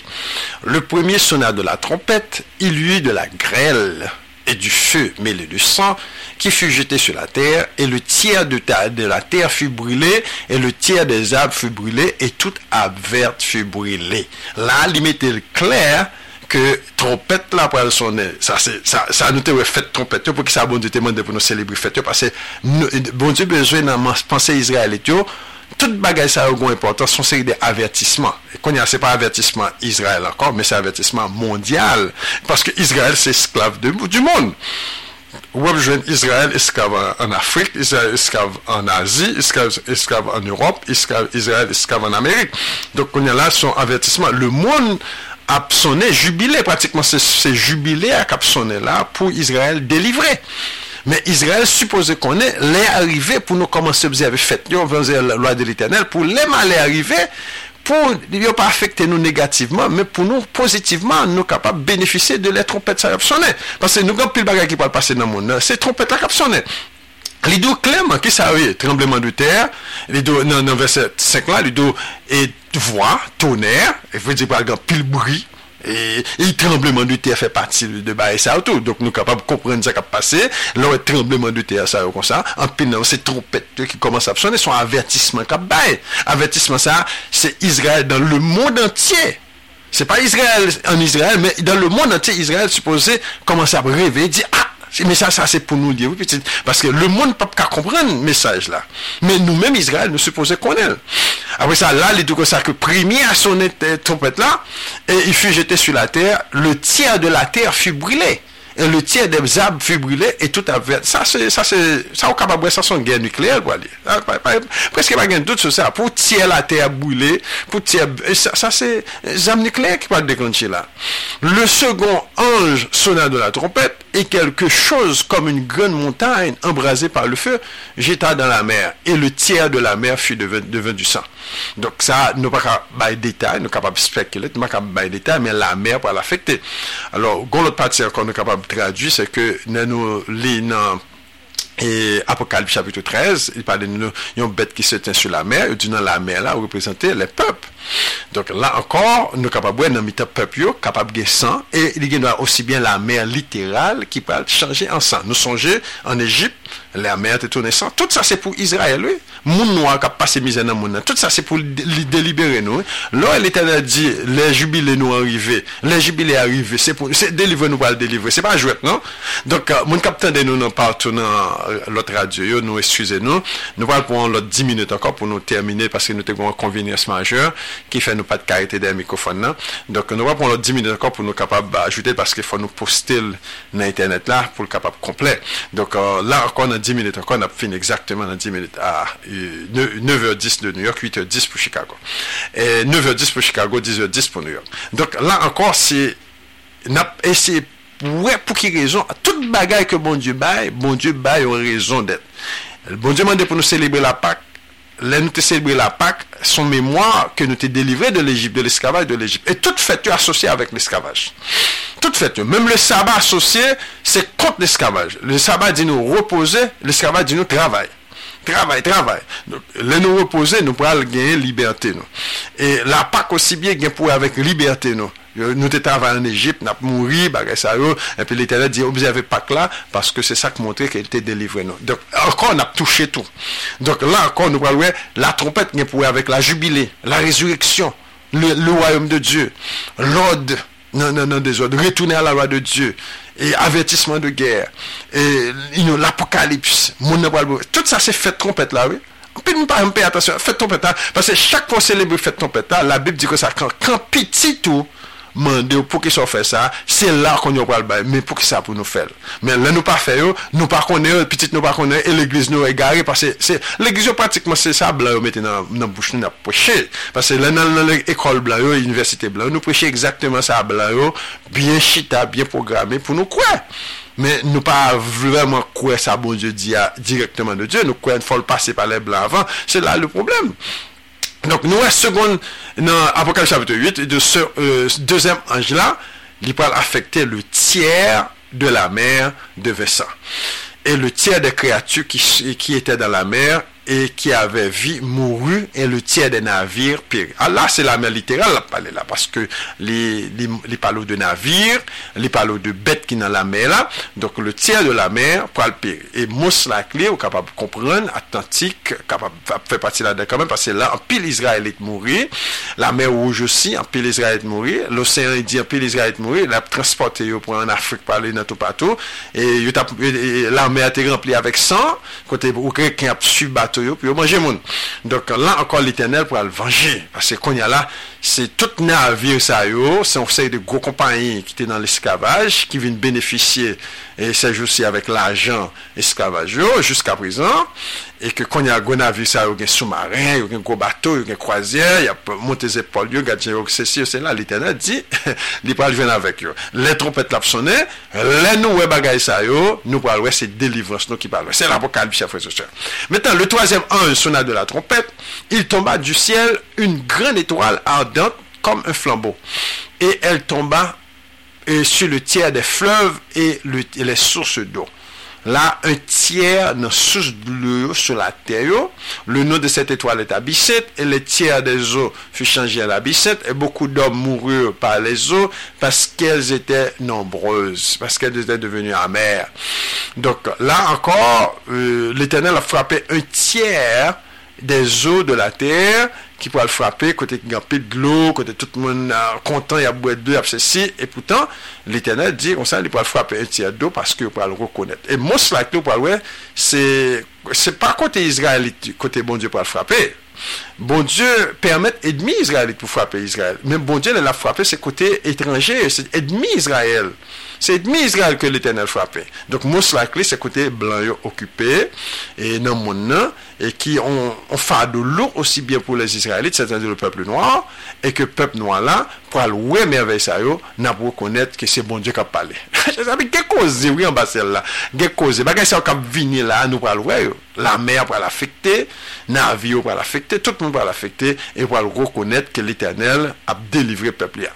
Le premier sonna de la trompette, il y eut de la grêle et du feu mêlé de sang qui fut jeté sur la terre, et le tiers de, la terre fut brûlé, et le tiers des arbres fut brûlé, et toute arbre verte fut brûlée. Là, mettait clair que trompette là pour elle sonner. Ça, ça, ça nous fait trompette pour que ça bon Dieu demande pour nous célébrer fête parce que bon Dieu besoin dans penser Israël et tout toute bagaille ça a une importance sont série d'avertissements. Et qu'on a c'est pas avertissement Israël encore, mais c'est avertissement mondial parce que Israël c'est esclave du monde. Web jeune Israël esclave en Afrique, Israël esclave en Asie, Israël esclave en Europe, esclave en Amérique. Donc on a là son avertissement. Le monde a sonné, jubilé pratiquement, c'est jubilé à cap sonné là pour Israël délivrer. Mais Israël supposé qu'on est les arrivé pour nous commencer à observer fête, nous la loi de l'éternel, pour les mal arriver, pou yo pa afekte nou negativeman, men pou nou pozitiveman nou kapap benefise de le trompet sa kap sonen. Pase nou gen pil bagay ki pal pase nan moun nan, se trompet la kap sonen. Li do kleman ki sa we, trembleman de ter, li do nan verset 5 la, li do et vwa, toner, e vwe di pal gen pil bri, Et, et trembleman de ter fè pati de baye sa ou tou. Donk nou kapab kompren sa kap pase. Lò e trembleman de ter sa ou kon sa. An pil nan se trompet ki koman sa ap son. E son avertisman kap baye. Avertisman sa, se Israel dan le moun entye. Se pa Israel an Israel, men dan le moun entye Israel suppose koman sa ap revè. Di, a, mais ça, ça c'est pour nous dire, parce que le monde ne peut pas comprendre le message là. Mais nous-mêmes, Israël, nous supposons connaître. Après ça, là, dit que ça, que premier à sonner trompette là, et il fut jeté sur la terre, le tiers de la terre fut brûlé le tiers des arbres fut brûlé et tout a Ça, c'est, ça, c'est, ça, capable, ça, c'est une guerre nucléaire, quoi. Ah, presque pas de doute sur ça. Pour tirer la terre brûlée, pour tirer, ça, c'est, les armes nucléaires qui peuvent déclencher là. Le second ange sonna de la trompette et quelque chose comme une grande montagne embrasée par le feu jeta dans la mer et le tiers de la mer fut devenu, du sang. Donc ça, nous pas de détail, nous pas capable de spéculer, nous pas de détail, mais la mer va l'affecter. Alors, l'autre partie encore nous capable kapab tradwi, se ke nan nou li nan e, apokalip chapitou 13, il pale nou yon bet ki se ten sou la mer, ou di nan la mer la ou reprezenter le pep. Donc là encore, nous capables dans mitan peuple capable de sang et il y a aussi bien la mer littérale qui peut changer en sang. Nous songez en Égypte, la mer était tournée sang. Tout ça c'est pour Israël, oui. Moun noir qui a passé misère dans monde. Tout ça c'est pour délibérer nous. Là l'Éternel dit les jubilés nous arrivés, les jubilés arrivés, c'est pour c'est délivrer nous pour le délivrer, c'est pas jouet non. Donc euh, mon capitaine de nous non partout dans euh, l'autre radio, nous excusez-nous. Nous allons prendre l'autre 10 minutes encore pour nous terminer parce que nous avons un convenience majeure. ki fè nou pat karite den mikrofon nan. Donk nou wap on lot 10 minute akon pou nou kapab ajoute paske fò nou postil nan internet la pou l kapab komple. Donk uh, la akon nan 10 minute akon ap fin exactement nan 10 minute a ah, 9h10 de New York, 8h10 pou Chicago. Et 9h10 pou Chicago, 10h10 pou New York. Donk la akon si nap esi Ouè, pou ki rezon, tout bagay ke bon Diyo bay, bon Diyo bay ou rezon det. Bon Diyo mande pou nou celebre la Pâk, lè nou te selbre la Pâk, son mémoire ke nou te delivre de l'Egypte, de l'esclavage de l'Egypte. Et tout fète yo asosye avèk l'esclavage. Tout fète yo. Mèm le sabat asosye, se kont l'esclavage. Le sabat di nou repose, l'esclavage di nou travay. Travay, travay. Lè nou repose, nou pral genye liberté nou. Et la Pâk osi bie gen pou avèk liberté nou. Euh, nou te tavan an Egypt, nap mouri, bagay sa yo, epi l'Eternet di, observe pak la, paske se sak montre ke el te delivre nou. Donk, ankon nap touche tou. Donk, la ankon nou pralwe, la trompet gen pouwe avek la jubile, la rezureksyon, le, le wayom de Diyo, l'ode, nan nan nan de zon, retoune a la loi de Diyo, e avertisman de gère, e l'apokalips, moun nan bon. pralwe, tout sa se fet trompet la we, Pi nou pa mpe, atasyon, fet trompet la, pase chak pou celebre fet trompet la, la Bib di kon sa, kan piti tou, mande ou pou ki so fè sa, se la kon yo pral bay, men pou ki sa pou nou fèl. Men lè nou pa fè yo, nou pa konè yo, pitit nou pa konè yo, e l'eglise nou e gare, pase l'eglise yo pratikman se sa blan yo mette nan, nan bouch nou na preche, pase lè nan l'ekol blan yo, universite blan yo, nou preche exactement sa blan yo, bien chita, bien programme, pou nou kwe. Men nou pa vreman kwe sa bon dieu diya direktman de dieu, nou kwe n fol pase pa lè blan avan, se la le probleme. Donc nous, seconde, dans Apocalypse chapitre 8, de ce euh, deuxième ange-là, il parle affecter le tiers de la mer de Vessa. Et le tiers des créatures qui, qui étaient dans la mer et qui avait vu mourut et le tiers des navires périt. Ah là, c'est la mer littérale, la palais là, parce que les, les, les palos de navires, les palos de bêtes qui dans la mer là, donc le tiers de la mer pour le périr. Et Mousse la clé, ou capable de comprendre, Atlantique, capable de faire partie là-dedans quand même, parce que là, en pile Israël est mouru, la mer rouge aussi, en pile Israël est mouru, l'océan Indien, en pile Israël est mourir, l'a transporté pour en Afrique, par les NATO partout, et, la mer a été remplie avec sang, côté où quelqu'un a subi Donc là encore l'éternel pour le venger. Parce il y a là, se tout navir sa yo, se yon sey de gwo kompanyen ki te nan l'eskavaj, ki vin beneficye sej osi avèk l'ajan eskavaj yo, jiska prezan, e ke kon ya gwo navir sa yo gen soumarin, yo gen gwo bato, yo gen kroazyer, ya monte zepol yo, gadjen yo, se si yo se la, li tena di, li pral ven avèk yo. Le trompet lapsone, le nou we bagay sa yo, nou pral we se delivrans nou ki pral we. Se la pou kalbi chafre se chè. Metan, le toazem an, sona de la trompet, il tomba du siel, un gran etoal ard comme un flambeau. Et elle tomba euh, sur le tiers des fleuves et, les sources d'eau. Là, un tiers de source de sur la terre. Le nom de cette étoile est Abyssette. Et le tiers des eaux fut changé à l'Abyssette. Et beaucoup d'hommes moururent par les eaux parce qu'elles étaient nombreuses, parce qu'elles étaient devenues amères. Donc là encore, euh, l'Éternel a frappé un tiers des eaux de la terre qui pourra le frapper, côté qui a de l'eau, côté tout le monde content, il y a boire d'eau, il y a ceci, et pourtant, l'éternel dit comme ça, il pourra le frapper un tiers d'eau parce qu'il pourra le reconnaître. Et pour le c'est, c'est pas côté israélite, côté bon Dieu pour le frapper. Bon Dieu permet ennemi israélite pour frapper Israël. Mais bon Dieu l'a frappé, c'est côté étranger, c'est ennemi Israël. c'est mi Israël que l'Éternel frappait. Donc mousse la clé, c'est côté blanc occupé, et non mon et qui ont, ont fardeau lourd aussi bien pour les Israélites, c'est-à-dire le peuple noir, et que peuple noir là, pour aller ouais merveille ça yo, n'a pas reconnaître que c'est bon Dieu qui a parlé. Je savais que cause, oui, en bas là, que cause, bagay ça qui venir là, nous pour aller ouais La mer pour l'affecter, navire pour l'affecter, tout le monde pour l'affecter, et pour reconnaître que l'Éternel a délivré le peuple.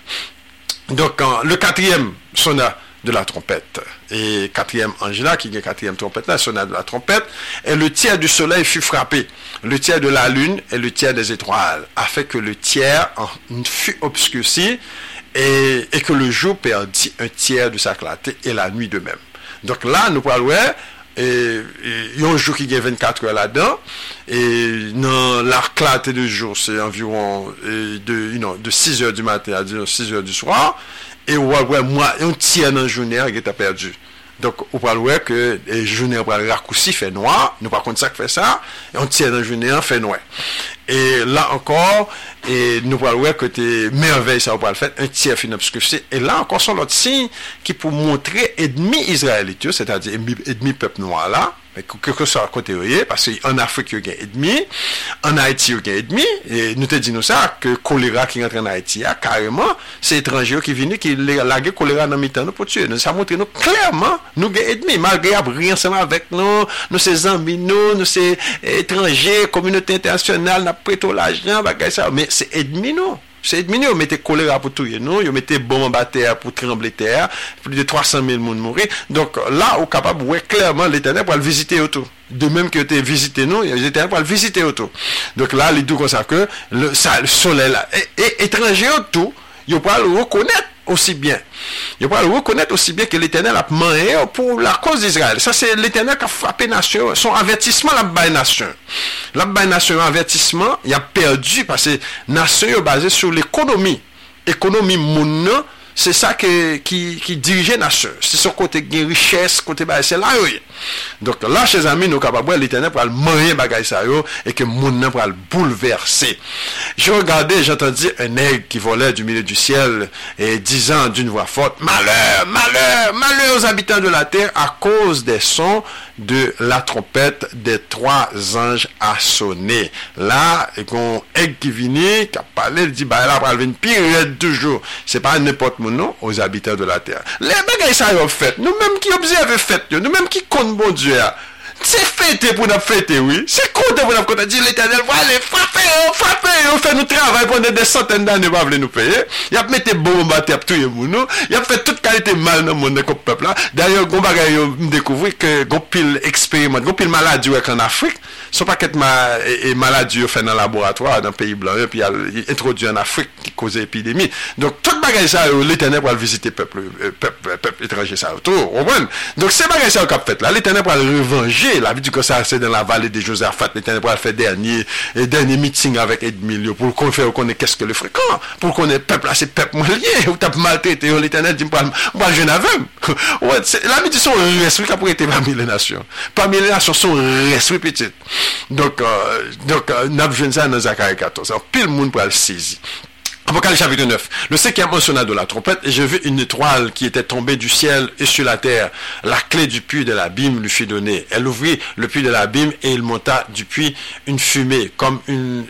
Donc, le quatrième, son de la trompette. Et quatrième ange là, qui est quatrième trompette là, sonna de la trompette, et le tiers du soleil fut frappé, le tiers de la lune et le tiers des étoiles, afin que le tiers en obscurci et, que le jour perdit un tiers de sa clarté et la nuit de même. Donc là, nous parlons et il y a un jour qui gagne 24 heures là-dedans et dans la clarté du jour c'est environ de, de 6 heures du matin à 6 heures du soir e wal wè mwa yon tiè nan jounè a geta perdi. Donk ou pral wè ke e, jounè pral rakousi fè noa, nou pa kont sak fè sa, e yon tiè nan jounè an fè noa. E la ankor, e, nou pral wè ke te merveil sa ou pral fèt, yon tiè fin obskursi. E la ankor son lot sin ki pou montre edmi Israelityo, se ta di edmi pep noa la, Kèkè sa kote yo ye, pasè an Afrik yo gen edmi, an Haiti yo gen edmi, nou te di nou sa, ke kolera ki rentre an Haiti ya, ah, kareman, se etranje yo ki vini ki lage kolera nan mitan nou pou tue. Nou sa montre nou klerman, nou gen edmi, malge ap riyan seman vek nou, nou se zambi nou, nou se etranje, kominote internasyonal, na preto la jan, bagay sa, men se edmi nou. Seyid Mini yo mette kolera pou touye nou, yo mette boman bater pou tremble ter, plus de 300 000 moun mouri. Donk la ou kapab wè klerman l'Eternel pou al vizite yo tou. De menm ki yo te vizite nou, l'Eternel pou al vizite yo tou. Donk la li dou konsa ke, le, sa, le solel la. E etranje yo tou, yo pou al rekonnet aussi bien. Il va le reconnaître aussi bien que l'Éternel a mané pour la cause d'Israël. Ça, c'est l'Éternel qui a frappé nation. Son avertissement, la baille nation. La baille nation, avertissement, il a perdu parce que nation est basée sur l'économie. Économie monnaie Se sa ke, ki, ki dirije nasyon. Se son kote gen riches, kote baye se la yo ye. Donk la che zami nou kapabwe l'Eternel pral manye bagay sa yo e ke moun nan pral bouleverse. Je regardé, j'entendis un aigle qui volait du milieu du ciel et disant d'une voix forte, Malheur, malheur, malheur aux habitants de la terre à cause des sons de la trompette des trois anges a sonné. La, kon ek ki vini, ka pale, di ba la pral vini, pi red toujou. Se pa nepot moun nou, os habitants de la terre. Le bagay sa yo fet, nou menm ki observe fet yo, nou menm ki kon bon dieu a. Se fete pou nap fete, oui. Se koute pou nap koute. Di l'Eternel, wale, frape yo, frape yo. Fè nou travay pou ne de soten dan ne wavle nou peye. Yap mette bon, bon bati ap touye moun nou. Yap fè tout kalite mal nan moun de kop pepla. D'ayor, goun bagay yo mdekouvri ke goun pil eksperiment, goun pil maladi wèk an Afrik. Son paket ma, e, e maladi yo fè nan laboratoir, nan peyi blan, yo pi al introdu an Afrik ki koze epidemi. Donk, tout bagay sa yo euh, l'Eternel pou al vizite euh, pepl, pep, pep, pep, etranje sa yo. Tou, ouwen. Donk, se bagay sa yo kap fèt la, l'Eternel pou al revanji changer. La vie du Conseil, c'est dans la vallée de Josaphat. L'Éternel va faire dernier, euh, dernier meeting avec Edmilio pour qu'on fasse connaître qu'est-ce que le fréquent, pour qu'on ait peuple, c'est peuple lié, ou t'as maltraité, l'Éternel dit, moi, je n'avais. Ouais, la vie du son reste, qui a pour être parmi les nations. Parmi les nations, son reste, petit. petite. Donc, euh, donc, euh, n'a pas ça dans Zacharie 14. Alors, pile le monde pour le saisir. Apocalypse chapitre 9. Le cinquième sonna de la trompette et je vis une étoile qui était tombée du ciel et sur la terre. La clé du puits de l'abîme lui fut donnée. Elle ouvrit le puits de l'abîme et il monta du puits une fumée comme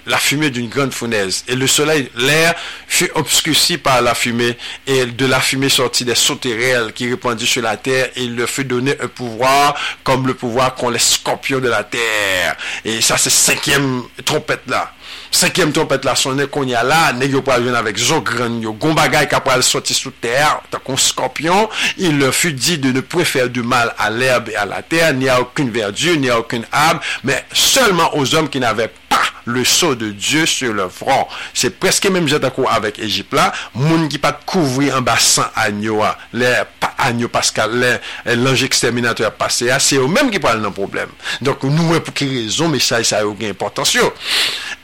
la fumée d'une grande fournaise. Et le soleil, l'air fut obscurci par la fumée et de la fumée sortit des sauterelles qui répandirent sur la terre et il leur fut donné un pouvoir comme le pouvoir qu'ont les scorpions de la terre. Et ça c'est cinquième trompette là. Sekèm trompet la sonè kon ya la, ne yo pral ven avèk zo gran yo. Gon bagay ka pral soti sou ter, ta kon skorpion, il leur fut dit de ne préfère du mal à l'herbe et à la terre, ni à aucune verdure, ni à aucune arbre, mais seulement aux hommes qui n'avaient pas le sceau de Dieu sur leur front. C'est presque même j'ai d'accord avec Égypte là, moun qui pas couvrir en bassin agneau, les agneau pascal, l'ange exterminateur passé, c'est eux mêmes qui parlent d'un problème. Donc nous pour quelle raison message ça a eu importance.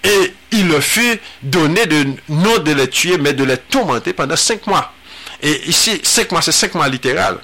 Et il leur fut donné de non de les tuer mais de les tourmenter pendant cinq mois. Et ici, cinq mois, c'est cinq mois littéral.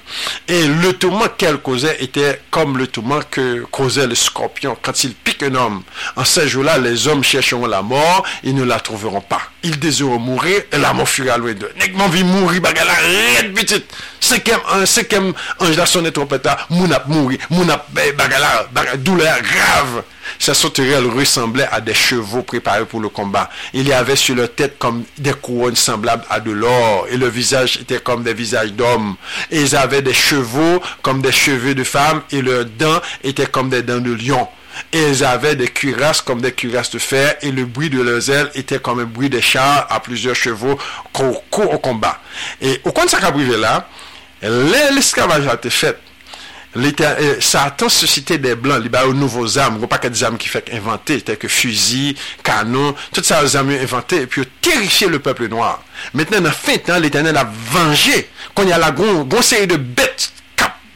Et le tourment qu'elle causait était comme le tourment que causait le scorpion quand il pique un homme. En ces jours-là, les hommes chercheront la mort, ils ne la trouveront pas. Ils désireront mourir, et la mort fuira loin d'eux. Nèg vie mourir, bagala, red petite. Cinquième, un cinquième ange la sonne trompette, moun ap mourir, moun ap bagala, douleur grave. Ces sauterelles ressemblaient à des chevaux préparés pour le combat. Il y avait sur leur tête comme des couronnes semblables à de l'or, et le visage était comme des visages d'hommes. Ils avaient des chevaux comme des cheveux de femmes, et leurs dents étaient comme des dents de lion. Ils avaient des cuirasses comme des cuirasses de fer, et le bruit de leurs ailes était comme un bruit des chars à plusieurs chevaux courent au combat. Et au compte ça là, l'esclavage a été fait, Satan suscitait des blancs, il y a de nouveaux armes, pas que des armes qui fait inventer, telles que fusils, canons, toutes ces armes inventées, et puis terrifier le peuple noir. Maintenant, dans fin l'Éternel a vengé, il y a la grosse série de bêtes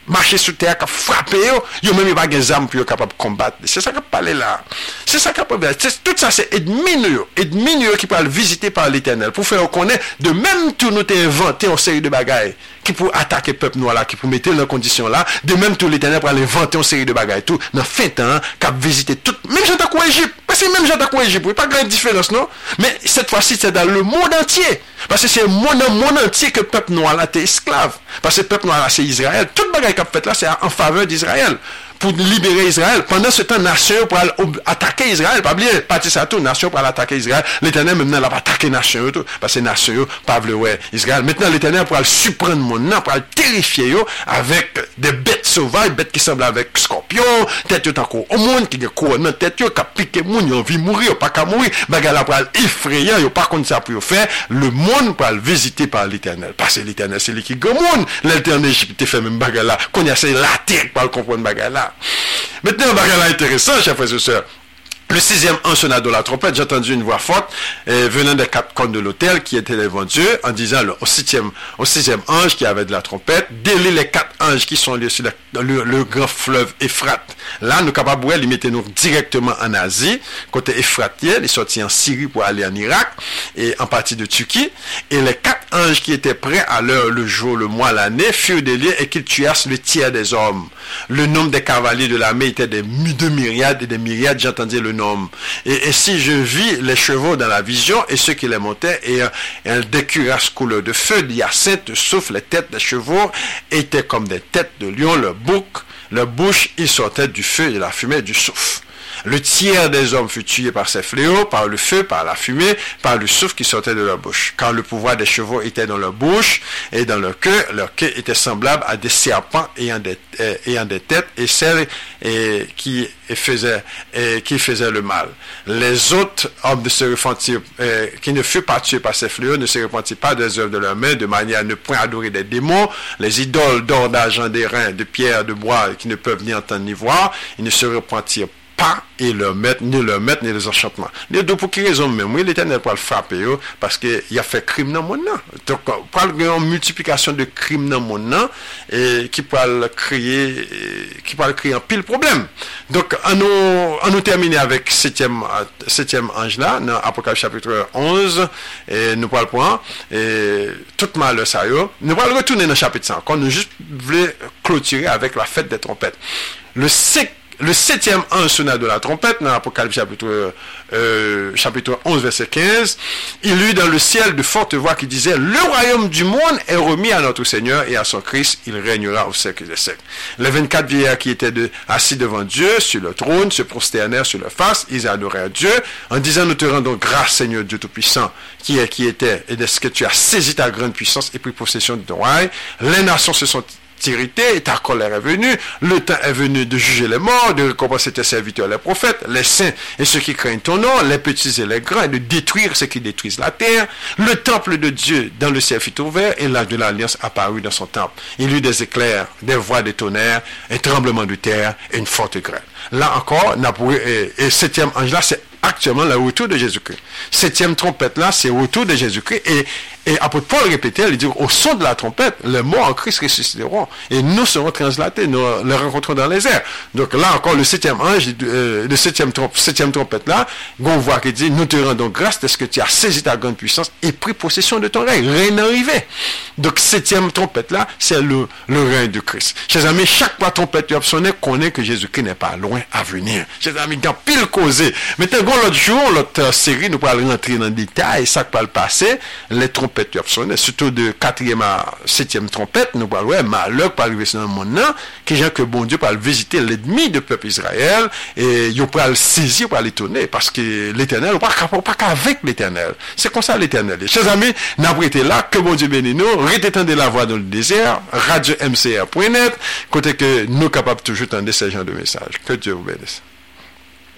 marcher sur terre, qui frapper, ils n'ont même pas des armes pour capable de combattre. C'est ça qu'on parle là. C'est ça qu'on parle. Tout ça, c'est Edmine, Edmine qui peut le visiter par l'éternel, pour faire reconnaître, de même tout nous inventé une série de bagailles, qui pour attaquer le peuple noir là, qui pour mettre dans condition là, de même tout l'éternel pour inventer une série de bagailles, tout, dans fin temps, qui visiter tout, même j'entends quoi Égypte, parce que même j'entends quoi Égypte, pas grande différence, non? Mais cette fois-ci, c'est dans le monde entier, parce que c'est le monde, monde entier que le peuple noir là, t'es esclave, parce que le peuple noir là, c'est Israël, toute bagaille qu'a fait là, c'est en faveur d'Israël pour libérer Israël. Pendant ce temps, nation pour attaquer Israël. Pas oublier, parti ça tout, nation pour attaquer Israël. L'éternel, maintenant, l'a attaqué nation, tout, parce que nation, pas ouais, Israël. Maintenant, l'éternel pour supprendre mon nom, pour terrifier, yo, avec des bêtes sauvages, bêtes qui semblent avec scorpion, tête, yo, encore au monde, qui a couronne, tête, yo, qui a piqué moun, yo, envie mourir, yo, pas qu'à mourir. Bagala pour effrayant, yo, pas contre ça pour faire. Le monde pour visiter par l'éternel. Parce que l'éternel, c'est lui qui gagne monde. L'éternel, Égypte, fait même bagala. Qu'on y a, c'est la terre pour comprendre bagala. Maintenant, un bagage intéressant, chers frères et sœurs. Le sixième sonna dans la trompette, j'ai entendu une voix forte venant des quatre cornes de l'autel qui était devant Dieu en disant au, sixième, ange qui avait de la trompette, délie les quatre anges qui sont liés sur le, grand fleuve Euphrate. Là, nous capables de mettre nous directement en Asie, côté Euphrate, il est sorti en Syrie pour aller en Irak et en partie de Turquie. Et les quatre anges qui étaient prêts à l'heure, le jour, le mois, l'année, furent déliés et qu'ils tuassent le tiers des hommes. Le nombre des cavaliers de l'armée était de myriades et des myriades, j'entendais le et, si je vis les chevaux dans la vision et ceux qui les montaient, et, un des cuirasses couleur de feu, d'hyacinthe, souffle, les têtes des chevaux étaient comme des têtes de lion, le bouc, leur bouche, ils sortaient du feu et de la fumée du souffle. Le tiers des hommes fut tué par ces fléaux, par le feu, par la fumée, par le souffle qui sortait de leur bouche. Car le pouvoir des chevaux était dans leur bouche et dans leur queue, leur queue était semblable à des serpents ayant des, euh, ayant des têtes et celles qui faisaient qui faisaient le mal. Les autres hommes ne se repentirent, euh, qui ne furent pas tués par ces fléaux, ne se repentirent pas des œuvres de leurs mains, de manière à ne point adorer des démons, les idoles d'or, d'argent, d'airain, de pierre, de bois, qui ne peuvent ni entendre ni voir, ils ne se repentirent pas et leur maître, ni leur maître, ni les enchantements. Les deux, pour qui raison même, oui, l'éternel pour le frapper, parce qu'il a fait crime dans mon nom. Donc, pour une multiplication de crimes dans mon nom, et qui peut créer, qui peut créer un pile problème. Donc, on nous, on nous terminer avec septième, septième ange là, dans Apocalypse chapitre 11, et nous parlons point, et tout malheur ça yo. Nous allons retourner dans le chapitre 5, quand nous juste voulons clôturer avec la fête des trompettes. Le 5 le septième ange sonna de la trompette, dans l'Apocalypse chapitre, euh, chapitre 11, verset 15, il eut dans le ciel de fortes voix qui disaient, le royaume du monde est remis à notre Seigneur et à son Christ, il régnera au siècle des siècles. Les 24 vieillards qui étaient assis devant Dieu sur le trône se prosternèrent sur leur face, ils adorèrent Dieu en disant, nous te rendons grâce Seigneur Dieu Tout-Puissant, qui est, qui était, et de ce que tu as saisi ta grande puissance et pris possession de ton royaume. Les nations se sont ta colère est venue, le temps est venu de juger les morts, de récompenser tes serviteurs, les prophètes, les saints et ceux qui craignent ton nom, les petits et les grands, de détruire ceux qui détruisent la terre. Le temple de Dieu dans le ciel fut ouvert, et l'âge de l'alliance apparut dans son temple. Il eut des éclairs, des voix de tonnerre, un tremblement de terre et une forte grêle. Là encore, et septième ange là, c'est actuellement le retour de Jésus-Christ. Septième trompette là, c'est le retour de Jésus-Christ. Et, et apôtre Paul répétait, il dit, au son de la trompette, les morts en Christ ressusciteront. Et nous serons translatés, nous les rencontrons dans les airs. Donc là encore, le septième ange, euh, le septième, septième trompette là, on voit qu'il dit, nous te rendons grâce de ce que tu as saisi ta grande puissance et pris possession de ton règne. Rien arrivé. Donc septième trompette là, c'est le, le règne de Christ. Chers amis, chaque fois trompette tu as sonné, connaît que Jésus-Christ n'est pas loin à venir. Chers amis, dans pile causé. Maintenant, l'autre jour, l'autre série, nous allons rentrer dans le détail, ça va le passer, les trompettes surtout de quatrième à septième trompette, nous parlons, malheur par arriver le monde, que bon Dieu le visiter l'ennemi du peuple Israël, et il peut le saisir, pour l'étonner, parce que l'éternel, pas qu'avec l'éternel. C'est comme ça l'éternel. Chers amis, n'a été là, que bon Dieu bénisse nous, de la voix dans le désert, radio mcr.net, côté que nous capables toujours d'entendre ces genre de messages. Que Dieu vous bénisse.